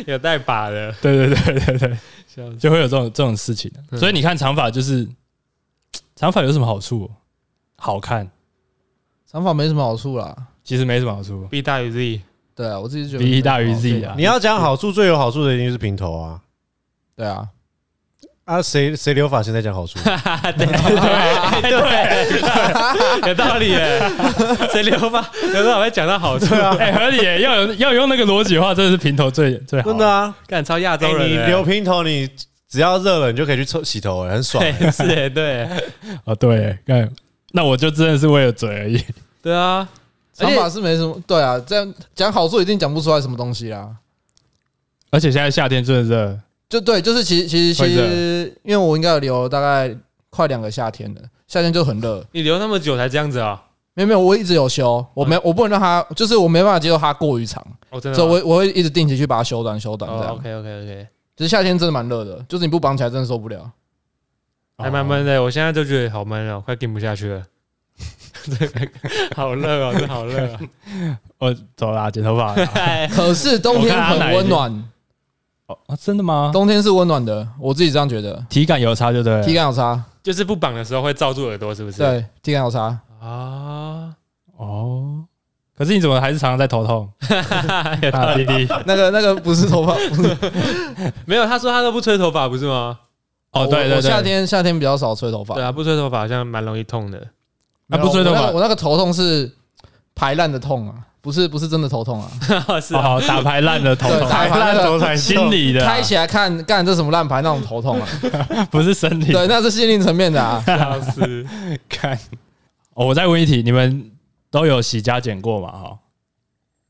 Speaker 3: 有带把的。”
Speaker 1: 对对对对对，就会有这种这种事情。所以你看长发就是长发有什么好处？好看，
Speaker 4: 长发没什么好处啦。
Speaker 1: 其实没什么好处
Speaker 3: ，B 大于 Z，
Speaker 4: 对啊，我自己觉得
Speaker 1: B 大于 Z 啊。
Speaker 2: 你要讲好处，最有好处的一定是平头啊。
Speaker 4: 对啊，
Speaker 2: 啊，谁谁留发型在讲好处？
Speaker 3: 对对对，有道理耶。谁留发留发会讲到好处啊？
Speaker 1: 哎，合理耶。要有要用那个逻辑的话，真的是平头最最好。
Speaker 2: 真的啊，
Speaker 3: 干超亚洲人。
Speaker 2: 你留平头，你只要热了，你就可以去抽洗头，很爽。
Speaker 3: 是，对。
Speaker 1: 哦，对，干，那我就真的是为了嘴而已。
Speaker 3: 对啊。
Speaker 4: 长发是没什么，对啊，这样讲好处一定讲不出来什么东西啦。
Speaker 1: 而且现在夏天真的热，
Speaker 4: 就对，就是其实其实其实，因为我应该有留大概快两个夏天了，夏天就很热。
Speaker 3: 你留那么久才这样子啊？
Speaker 4: 没有没有，我一直有修，我没我不能让它，就是我没办法接受它过于长。
Speaker 3: 哦，真的，
Speaker 4: 所以我我会一直定期去把它修短修短这样。
Speaker 3: OK OK OK，
Speaker 4: 其实夏天真的蛮热的，就是你不绑起来真的受不了，
Speaker 3: 还蛮闷的。我现在就觉得好闷哦，快顶不下去了。好热哦，真好热啊！
Speaker 1: 我走啦，剪头发。
Speaker 4: 可是冬天很温暖
Speaker 1: 哦，真的吗？
Speaker 4: 冬天是温暖的，我自己这样觉得。
Speaker 1: 体感有差对不
Speaker 4: 对，体感有差，
Speaker 3: 就是不绑的时候会罩住耳朵，是不是？
Speaker 4: 对，体感有差
Speaker 1: 啊。哦，可是你怎么还是常常在头痛？滴滴，
Speaker 4: 那个那个不是头发，
Speaker 3: 没有。他说他都不吹头发，不是吗？
Speaker 1: 哦，对对对，
Speaker 4: 夏天夏天比较少吹头发。
Speaker 3: 对啊，不吹头发好像蛮容易痛的。
Speaker 1: 啊，不吹头发，
Speaker 4: 我那个头痛是排烂的痛啊，不是不是真的头痛
Speaker 3: 啊，是
Speaker 1: 好打牌烂的头痛，
Speaker 4: 打牌烂头痛，
Speaker 1: 心理的，
Speaker 4: 开起来看，干这什么烂牌那种头痛啊，
Speaker 1: 不是身体，
Speaker 4: 对，那是心灵层面的啊。
Speaker 3: 老师，
Speaker 1: 看，我再问一题，你们都有洗加减过吗？哈，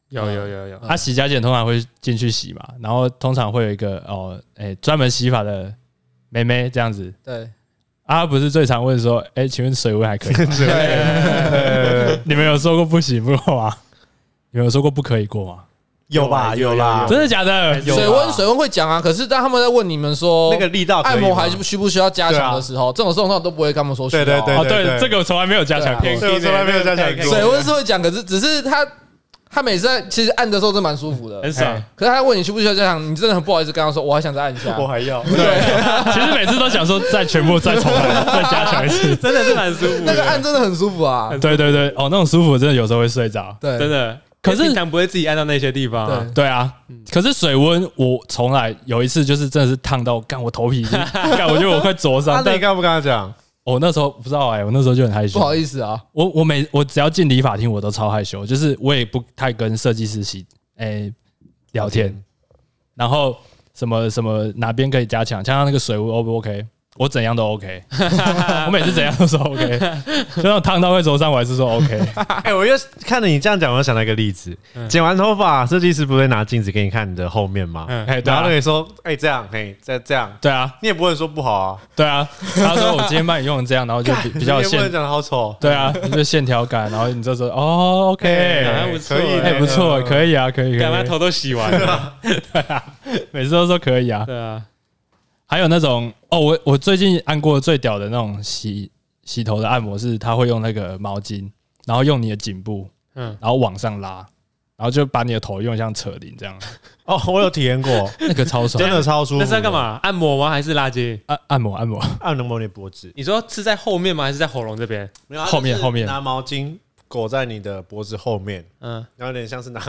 Speaker 3: 有有有有，
Speaker 1: 他洗加减通常会进去洗嘛，然后通常会有一个哦，哎，专门洗发的妹妹这样子，
Speaker 4: 对。
Speaker 1: 啊，不是最常问说，哎、欸，请问水温还可以吗？你们有说过不行过吗？你们有说过不可以过吗？
Speaker 2: 有吧，有啦，
Speaker 1: 真的假的？
Speaker 4: 水温水温会讲啊，可是当他们在问你们说
Speaker 2: 那个力道
Speaker 4: 按摩还是需不需要加强的时候，这种状况都不会跟他们说需要。
Speaker 1: 对对对，对，这个从来没有加强过，
Speaker 2: 这个从来没有加强过。
Speaker 4: 水温是会讲，可是只是他他每次在其实按的时候真蛮舒服的，
Speaker 3: 很爽。
Speaker 4: 可是他问你需不需要加强，你真的很不好意思跟他说，我还想再按一下，
Speaker 2: 我还要。
Speaker 1: 对，其实每次都想说再全部再重来，再加强一次，
Speaker 3: 真的是蛮舒服。
Speaker 4: 那个按真的很舒服啊。
Speaker 1: 对对对，哦，那种舒服真的有时候会睡着。
Speaker 4: 对，
Speaker 3: 真的。可是平常不会自己按到那些地方。
Speaker 4: 对
Speaker 1: 对啊，可是水温我从来有一次就是真的是烫到干我头皮，干我觉得我快灼伤。
Speaker 2: 那你刚不跟他讲？
Speaker 1: 我那时候不知道哎，我那时候就很害羞。
Speaker 4: 不好意思啊，
Speaker 1: 我我每我只要进理发厅，我都超害羞，就是我也不太跟设计师系哎聊天，然后什么什么哪边可以加强，像那个水温 O 不 OK？我怎样都 OK，我每次怎样都说 OK，就那种烫到会灼伤，我还是说 OK。
Speaker 2: 哎，我又看着你这样讲，我又想到一个例子：剪完头发，设计师不会拿镜子给你看你的后面吗？哎，然后你说：“哎，这样，哎，再这样。”
Speaker 1: 对啊，
Speaker 2: 你也不会说不好啊。
Speaker 1: 对啊，他说我今天帮你用这样，然后就比比较线，
Speaker 2: 讲的好丑。
Speaker 1: 对啊，就线条感，然后你就说哦，OK，
Speaker 3: 还不错，
Speaker 1: 还不错，可以啊，可以。
Speaker 3: 干嘛头都洗完了？
Speaker 1: 对啊，每次都说可以啊。
Speaker 3: 对啊。
Speaker 1: 还有那种哦，我我最近按过最屌的那种洗洗头的按摩是，他会用那个毛巾，然后用你的颈部，嗯，然后往上拉，然后就把你的头用像扯铃这样。
Speaker 2: 哦，我有体验过，
Speaker 1: 那个超爽，
Speaker 2: 真的超舒服。
Speaker 3: 那是在干嘛？按摩吗？还是拉筋？
Speaker 1: 按按摩按摩
Speaker 2: 按摩你脖子。
Speaker 3: 你说是在后面吗？还是在喉咙这边？
Speaker 2: 没有，
Speaker 1: 后面后面
Speaker 2: 拿毛巾裹在你的脖子后面，嗯，然后有点像是拿。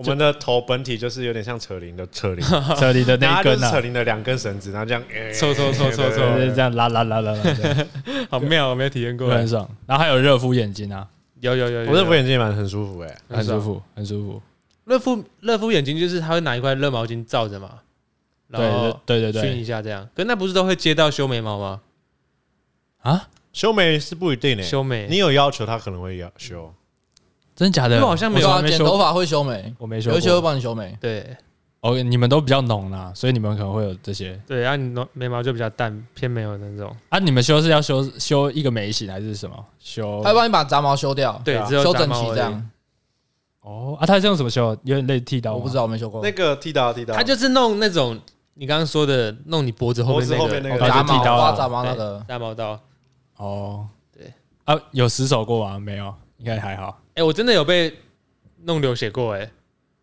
Speaker 2: 我们的头本体就是有点像扯铃的扯铃，
Speaker 1: 扯铃的那一根啊，
Speaker 2: 扯铃的两根绳子，然后这样
Speaker 3: 抽抽抽抽抽，
Speaker 1: 就是这样拉拉拉拉拉，
Speaker 3: 好妙，我没有体验过，
Speaker 1: 很爽。然后还有热敷眼睛啊，
Speaker 3: 有有有，
Speaker 2: 我热敷眼睛也蛮很舒服哎，
Speaker 1: 很舒服很舒服。
Speaker 3: 热敷热敷眼睛就是他会拿一块热毛巾罩着嘛，
Speaker 1: 对对对对，
Speaker 3: 熏一下这样。可那不是都会接到修眉毛吗？
Speaker 2: 啊，修眉是不一定的，
Speaker 3: 修眉。
Speaker 2: 你有要求他可能会要修。
Speaker 1: 真的假的？
Speaker 3: 因为好像没有啊
Speaker 4: 剪头发会修眉，
Speaker 1: 我没修，
Speaker 4: 有些会帮你修眉。
Speaker 3: 对
Speaker 1: ，，OK，，你们都比较浓啦，所以你们可能会有这些。
Speaker 3: 对，然后你眉毛就比较淡，偏没有那种。
Speaker 1: 啊，你们修是要修修一个眉形还是什么？修？
Speaker 4: 他帮你把杂毛修掉，
Speaker 3: 对，只有
Speaker 4: 修整齐这样。
Speaker 1: 哦，啊，他是用什么修？有点类剃刀，
Speaker 4: 我不知道，我没修过。
Speaker 2: 那个剃刀，剃刀，
Speaker 3: 他就是弄那种你刚刚说的，弄你脖子后面那个
Speaker 4: 杂毛，刮杂毛那个
Speaker 3: 杂毛刀。
Speaker 1: 哦，对啊，有失手过吗？没有，应该还好。
Speaker 3: 哎，我真的有被。弄流血过哎、欸，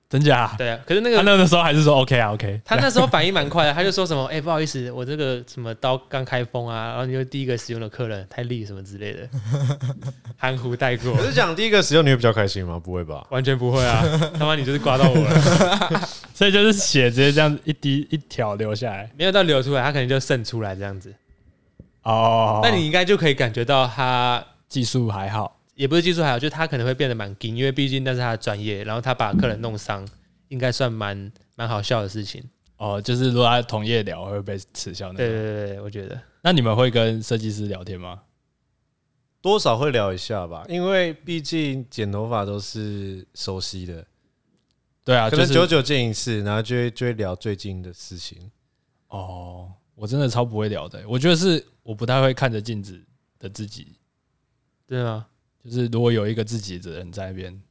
Speaker 1: 真假？
Speaker 3: 对啊，可是那个
Speaker 1: 他那个时候还是说 OK 啊 OK，
Speaker 3: 他那时候反应蛮快的，他就说什么 哎、欸、不好意思，我这个什么刀刚开封啊，然后你就第一个使用的客人太利什么之类的，含糊带过。
Speaker 2: 我是讲第一个使用你会比较开心吗？不会吧？
Speaker 3: 完全不会啊！他妈你就是刮到我了，
Speaker 1: 所以就是血直接这样一滴一条流下来，
Speaker 3: 没有到流出来，他可能就渗出来这样子。
Speaker 1: 哦，
Speaker 3: 那你应该就可以感觉到他
Speaker 1: 技术还好。
Speaker 3: 也不是技术还好，就是他可能会变得蛮紧，因为毕竟那是他的专业，然后他把客人弄伤，应该算蛮蛮好笑的事情。
Speaker 1: 哦，就是如果他同业聊会被耻笑那种。
Speaker 3: 对对对对，我觉得。
Speaker 1: 那你们会跟设计师聊天吗？
Speaker 2: 多少会聊一下吧，因为毕竟剪头发都是熟悉的。
Speaker 1: 对啊，
Speaker 2: 可能久久见一次，然后就会就会聊最近的事情。
Speaker 1: 哦，我真的超不会聊的，我觉得是我不太会看着镜子的自己。
Speaker 3: 对啊。
Speaker 1: 就是如果有一个自己的人在那边，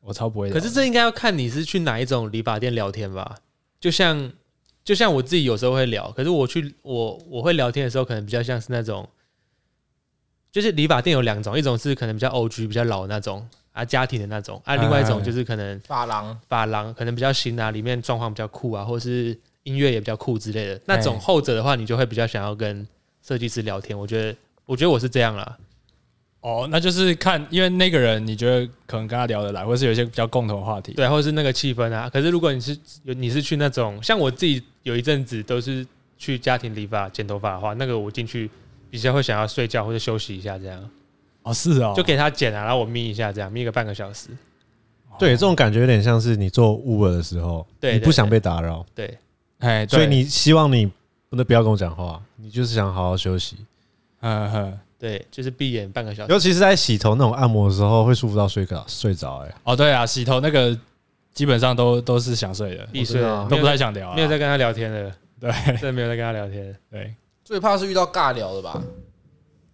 Speaker 1: 我超不会。
Speaker 3: 可是这应该要看你是去哪一种理发店聊天吧？就像就像我自己有时候会聊，可是我去我我会聊天的时候，可能比较像是那种，就是理发店有两种，一种是可能比较 OG 比较老的那种啊，家庭的那种啊，另外一种就是可能
Speaker 4: 发廊
Speaker 3: 发廊可能比较新啊，里面状况比较酷啊，或是音乐也比较酷之类的那种。后者的话，你就会比较想要跟设计师聊天。我觉得我觉得我是这样啦。
Speaker 1: 哦，那就是看，因为那个人你觉得可能跟他聊得来，或是有一些比较共同的话题，
Speaker 3: 对，或者是那个气氛啊。可是如果你是有你是去那种像我自己有一阵子都是去家庭理发剪头发的话，那个我进去比较会想要睡觉或者休息一下这样。
Speaker 1: 哦，是哦，
Speaker 3: 就给他剪啊，然后我眯一下这样，眯个半个小时。
Speaker 2: 对，这种感觉有点像是你做 Uber 的时候，对，你不想被打扰，
Speaker 3: 对，
Speaker 1: 哎，
Speaker 2: 所以你希望你不能不要跟我讲话，你就是想好好休息，
Speaker 1: 嗯哼。
Speaker 3: 对，就是闭眼半个小时，
Speaker 2: 尤其是在洗头那种按摩的时候，会舒服到睡着睡着。哎，
Speaker 1: 哦，对啊，洗头那个基本上都都是想睡的，
Speaker 3: 必睡啊，
Speaker 1: 都不太想聊，
Speaker 3: 没有在跟他聊天的，
Speaker 1: 对，
Speaker 3: 真的没有在跟他聊天。
Speaker 1: 对，
Speaker 4: 最怕是遇到尬聊的吧，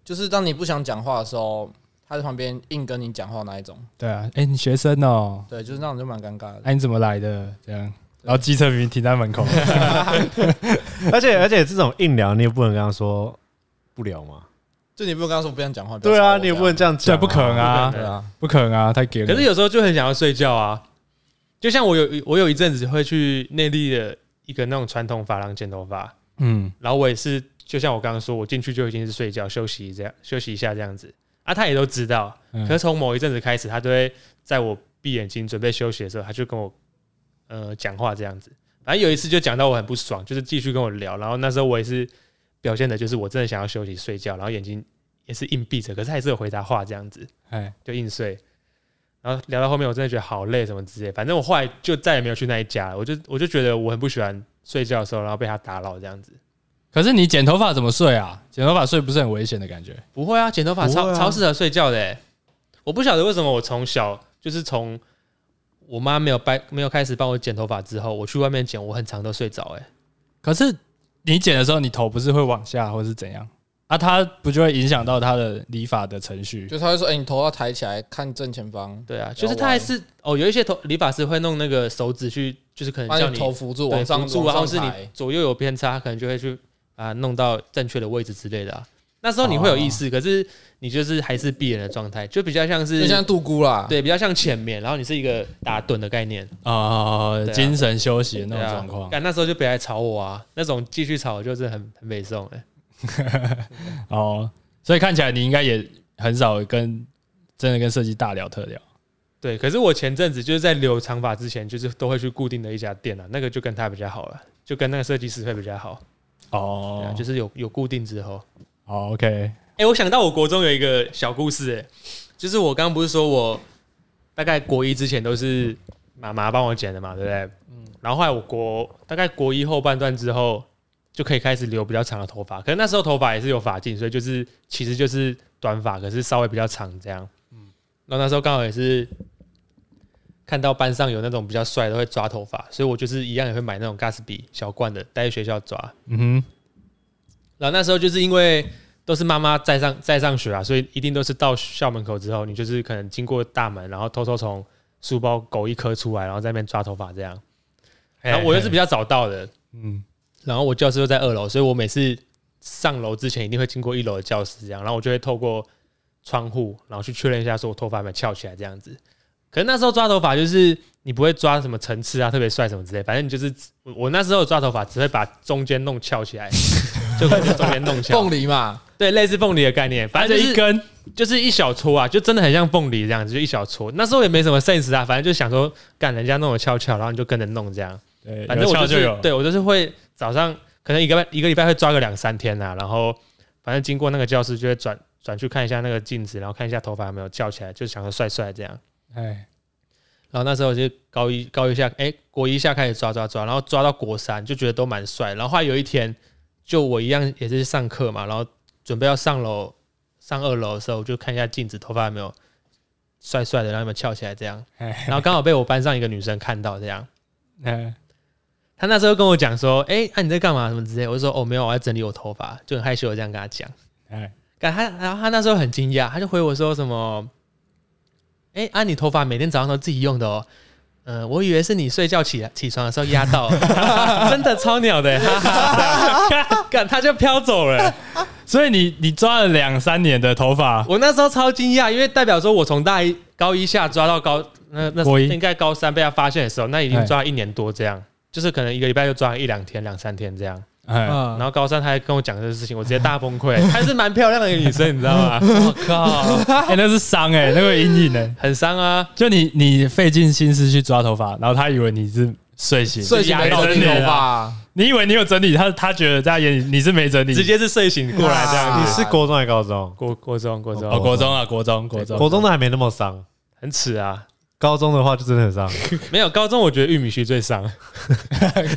Speaker 4: 就是当你不想讲话的时候，他在旁边硬跟你讲话那一种。
Speaker 1: 对啊，哎，你学生哦，
Speaker 4: 对，就是那种就蛮尴尬的。
Speaker 1: 哎，你怎么来的？这样，然后机车明明停在门口，
Speaker 2: 而且而且这种硬聊你也不能跟他说不聊嘛。
Speaker 4: 就你不能跟他说不想讲话。
Speaker 2: 对啊，你也不能这样讲，
Speaker 1: 这不可能啊，对啊，不可能啊，太给了。
Speaker 3: 可是有时候就很想要睡觉啊，就像我有我有一阵子会去内地的一个那种传统发廊剪头发，嗯，然后我也是，就像我刚刚说，我进去就已经是睡觉休息这样休息一下这样子啊，他也都知道。可是从某一阵子开始，他都会在我闭眼睛准备休息的时候，他就跟我呃讲话这样子。反正有一次就讲到我很不爽，就是继续跟我聊，然后那时候我也是表现的，就是我真的想要休息睡觉，然后眼睛也是硬闭着，可是还是有回答话这样子，哎，就硬睡。然后聊到后面，我真的觉得好累什么之类，反正我后来就再也没有去那一家了。我就我就觉得我很不喜欢睡觉的时候，然后被他打扰这样子。
Speaker 1: 可是你剪头发怎么睡啊？剪头发睡不是很危险的感觉？
Speaker 3: 不会啊，剪头发超、啊、超适合睡觉的、欸。我不晓得为什么我从小就是从。我妈没有掰，没有开始帮我剪头发之后，我去外面剪，我很常都睡着。哎，
Speaker 1: 可是你剪的时候，你头不是会往下，或是怎样？啊，他不就会影响到他的理发的程序？
Speaker 4: 就他会说：“哎、欸，你头要抬起来，看正前方。”
Speaker 3: 对啊，就是他还是哦，有一些头理发师会弄那个手指去，就是可能叫你，
Speaker 4: 你头扶住
Speaker 3: 往
Speaker 4: 上
Speaker 3: 住，然后是你左右有偏差，可能就会去啊弄到正确的位置之类的、啊。那时候你会有意识，可是你就是还是闭眼的状态，就比较像是
Speaker 4: 就像度孤啦，
Speaker 3: 对，比较像浅眠，然后你是一个打盹的概念
Speaker 1: 啊，精神休息的那种状况。
Speaker 3: 但那时候就别来吵我啊，那种继续吵就是很很没送哎。
Speaker 1: 哦，所以看起来你应该也很少跟真的跟设计大聊特聊。
Speaker 3: 对，可是我前阵子就是在留长发之前，就是都会去固定的一家店啊，那个就跟他比较好了，就跟那个设计师会比较好。哦，就是有有固定之后。
Speaker 1: 好，OK。
Speaker 3: 哎、欸，我想到我国中有一个小故事，哎，就是我刚刚不是说我大概国一之前都是妈妈帮我剪的嘛，对不对？嗯。然后后来我国大概国一后半段之后，就可以开始留比较长的头发。可是那时候头发也是有发禁，所以就是其实就是短发，可是稍微比较长这样。嗯。然后那时候刚好也是看到班上有那种比较帅的会抓头发，所以我就是一样也会买那种 Gatsby 小罐的带去学校抓。嗯哼。然后那时候就是因为都是妈妈在上在上学啊，所以一定都是到校门口之后，你就是可能经过大门，然后偷偷从书包勾一颗出来，然后在那边抓头发这样。然后我又是比较早到的，嗯，然后我教室又在二楼，所以我每次上楼之前一定会经过一楼的教室这样，然后我就会透过窗户，然后去确认一下说我头发有没有翘起来这样子。可是那时候抓头发就是你不会抓什么层次啊，特别帅什么之类，反正你就是我那时候抓头发只会把中间弄翘起来。就可能中间弄起来，
Speaker 4: 凤梨嘛，
Speaker 3: 对，类似凤梨的概念，反正就一根，就是一小撮啊，就真的很像凤梨这样子，就一小撮。那时候也没什么 sense 啊，反正就想说，干人家弄得翘翘，然后你就跟着弄这样。对，反正我就是，对我就是会早上可能一个一个礼拜会抓个两三天呐，然后反正经过那个教室就会转转去看一下那个镜子，然后看一下头发有没有翘起来，就想说帅帅这样。哎，然后那时候就高一高一下，哎，国一下开始抓抓抓，然后抓到国三就觉得都蛮帅，然后后来有一天。就我一样也是上课嘛，然后准备要上楼上二楼的时候，我就看一下镜子，头发有没有帅帅的，然后有没有翘起来这样。然后刚好被我班上一个女生看到这样。嗯，她那时候跟我讲说：“哎，那你在干嘛？什么之类？”我就说：“哦，没有，我在整理我头发。”就很害羞的这样跟她讲。哎，然后她，然后她那时候很惊讶，她就回我说什么：“哎，啊，你头发每天早上都自己用的哦。”嗯，我以为是你睡觉起来起床的时候压到，真的超鸟的，哈哈，干他就飘走了。
Speaker 1: 所以你你抓了两三年的头发，
Speaker 3: 我那时候超惊讶，因为代表说我从大一高一下抓到高那那应该高三被他发现的时候，那已经抓了一年多这样，就是可能一个礼拜就抓一两天两三天这样。哎，然后高三他还跟我讲这个事情，我直接大崩溃。还是蛮漂亮的一个女生，你知道吗？我靠，
Speaker 1: 哎，那是伤哎，那个阴影哎，
Speaker 3: 很伤啊。
Speaker 1: 就你你费尽心思去抓头发，然后他以为你是睡醒，
Speaker 4: 睡醒没整理头发。
Speaker 1: 你以为你有整理，他他觉得在他眼里你是没整理，
Speaker 3: 直接是睡醒过来这样。
Speaker 2: 你是国中还是高中？
Speaker 3: 国国中国中
Speaker 1: 哦，国中啊，国中国中，
Speaker 2: 国中的还没那么伤，
Speaker 3: 很耻啊。
Speaker 2: 高中的话就真的很伤，
Speaker 3: 没有高中我觉得玉米须最伤，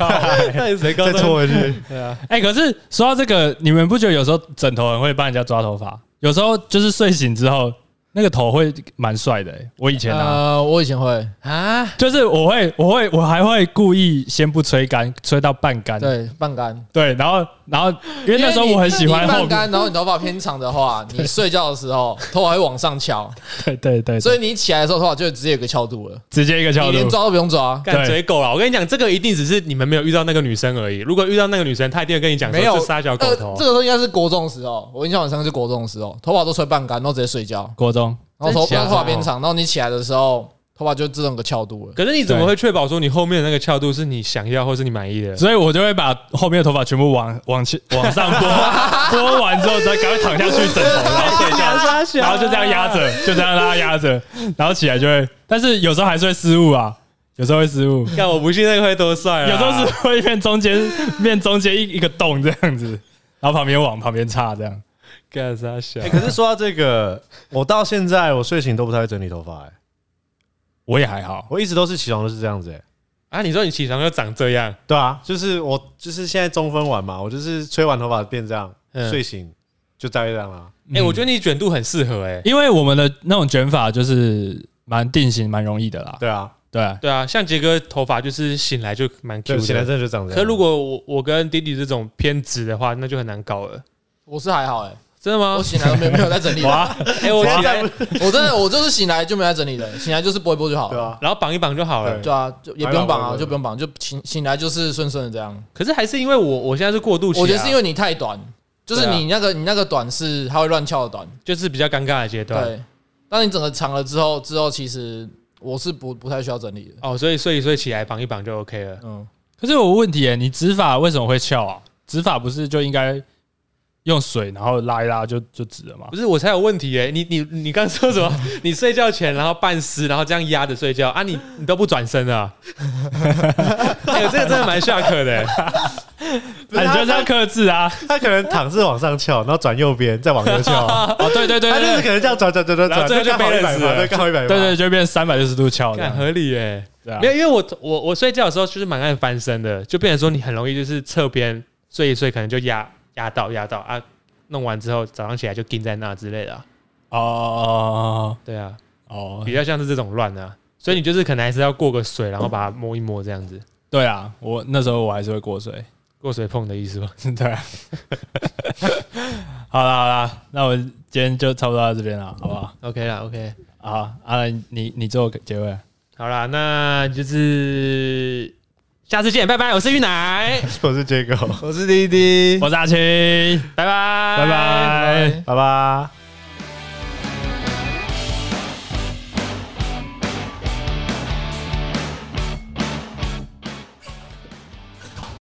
Speaker 2: 那 谁高中？再戳回去？
Speaker 1: 对啊，哎，可是说到这个，你们不觉得有时候枕头很会帮人家抓头发？有时候就是睡醒之后，那个头会蛮帅的、欸。我以前啊，
Speaker 4: 呃，我以前会啊，
Speaker 1: 就是我会，我会，我还会故意先不吹干，吹到半干。
Speaker 4: 对，半干。
Speaker 1: 对，然后，然后，因为那时候我很喜欢
Speaker 4: 半干，然后你头发偏长的话，你睡觉的时候 头发会往上翘。
Speaker 1: 对对对。
Speaker 4: 所以你起来的时候，头发就直接有个翘度了，
Speaker 1: 直接一个翘度，
Speaker 4: 你连抓都不用抓，
Speaker 3: 干嘴狗了。我跟你讲，这个一定只是你们没有遇到那个女生而已。如果遇到那个女生，她一定会跟你讲，没有撒娇狗头。
Speaker 4: 这个时候应该是国中的时候，我印象很深是国中的时候，头发都吹半干，然后直接睡觉。
Speaker 1: 国中。
Speaker 4: 然后头头发边长，然后你起来的时候，头发就自动个翘度了。
Speaker 3: 可是你怎么会确保说你后面的那个翘度是你想要或是你满意的？
Speaker 1: 所以我就会把后面的头发全部往往前 往上拨，拨完之后再赶快躺下去枕头，然后 睡觉，然后就这样压着，就这样让它压着，然后起来就会。但是有时候还是会失误啊，有时候会失误。
Speaker 3: 看我不信那个会多帅啊！
Speaker 1: 有时候是会变中间变中间一一个洞这样子，然后旁边往旁边插这样。
Speaker 2: 干啥小？可是说到这个，我到现在我睡醒都不太会整理头发，哎，
Speaker 1: 我也还好，
Speaker 2: 我一直都是起床都是这样子，哎，
Speaker 3: 啊，你说你起床就长这样？
Speaker 2: 对啊，就是我就是现在中分完嘛，我就是吹完头发变这样，睡醒就大概这样了。
Speaker 3: 哎，我觉得你卷度很适合，哎，
Speaker 1: 因为我们的那种卷法就是蛮定型、蛮容易的啦。
Speaker 2: 对啊，
Speaker 1: 对啊，
Speaker 3: 对啊，像杰哥头发就是醒来就蛮 Q 的，
Speaker 2: 醒来真的就长这样。
Speaker 3: 可如果我我跟弟弟这种偏直的话，那就很难搞了。
Speaker 4: 我是还好，哎。
Speaker 3: 真的吗？
Speaker 4: 我醒来都没没有在整理。哎，我起来，我真的我就是醒来就没在整理的，醒来就是拨一拨就好了。对啊，
Speaker 3: 然后绑一绑就好了。
Speaker 4: 对啊，就也不用绑啊，就不用绑，就醒醒来就是顺顺的这样。
Speaker 3: 可是还是因为我我现在是过渡期，
Speaker 4: 我觉得是因为你太短，就是你那个你那个短是它会乱翘的短，
Speaker 3: 就是比较尴尬的阶段。
Speaker 4: 对，当你整个长了之后，之后其实我是不不太需要整理的。
Speaker 3: 哦，所以所以所以起来绑一绑就 OK 了。
Speaker 1: 嗯，可是有个问题哎，你指法为什么会翘啊？指法不是就应该？用水然后拉一拉就就直了嘛？
Speaker 3: 不是，我才有问题耶、欸！你你你刚说什么？你睡觉前然后半湿，然后这样压着睡觉啊？你你都不转身啊？哎呦，这个真的蛮 shock 的、欸。
Speaker 1: 你觉得这样克制啊？
Speaker 2: 他可能躺是往上翘，然后转右边再往右翘。
Speaker 1: 哦，对对对，
Speaker 2: 他就是可能这样转转转转转，
Speaker 1: 最后就背了直，
Speaker 2: 刚好一百，
Speaker 1: 对对，就变三百六十度翘，
Speaker 3: 很合理耶。对啊，没有，因为我我我睡觉的时候就是蛮爱翻身的，就变成说你很容易就是侧边睡一睡，可能就压压到压到啊。弄完之后，早上起来就钉在那之类的、啊。
Speaker 1: 哦，
Speaker 3: 对啊，
Speaker 1: 哦，
Speaker 3: 比较像是这种乱啊，所以你就是可能还是要过个水，然后把它摸一摸这样子。
Speaker 1: 对啊，我那时候我还是会过水，
Speaker 3: 过水碰的意思吧？
Speaker 1: 对啊。好了好了，那我今天就差不多到这边了，好不好
Speaker 3: ？OK 了，OK。
Speaker 1: 好，阿兰，你你做结尾。
Speaker 3: 好了，那就是。下次见，拜拜！我是玉奶，
Speaker 2: 我是杰哥，
Speaker 4: 我是滴滴，
Speaker 1: 我是阿青，拜拜，
Speaker 2: 拜拜，拜拜。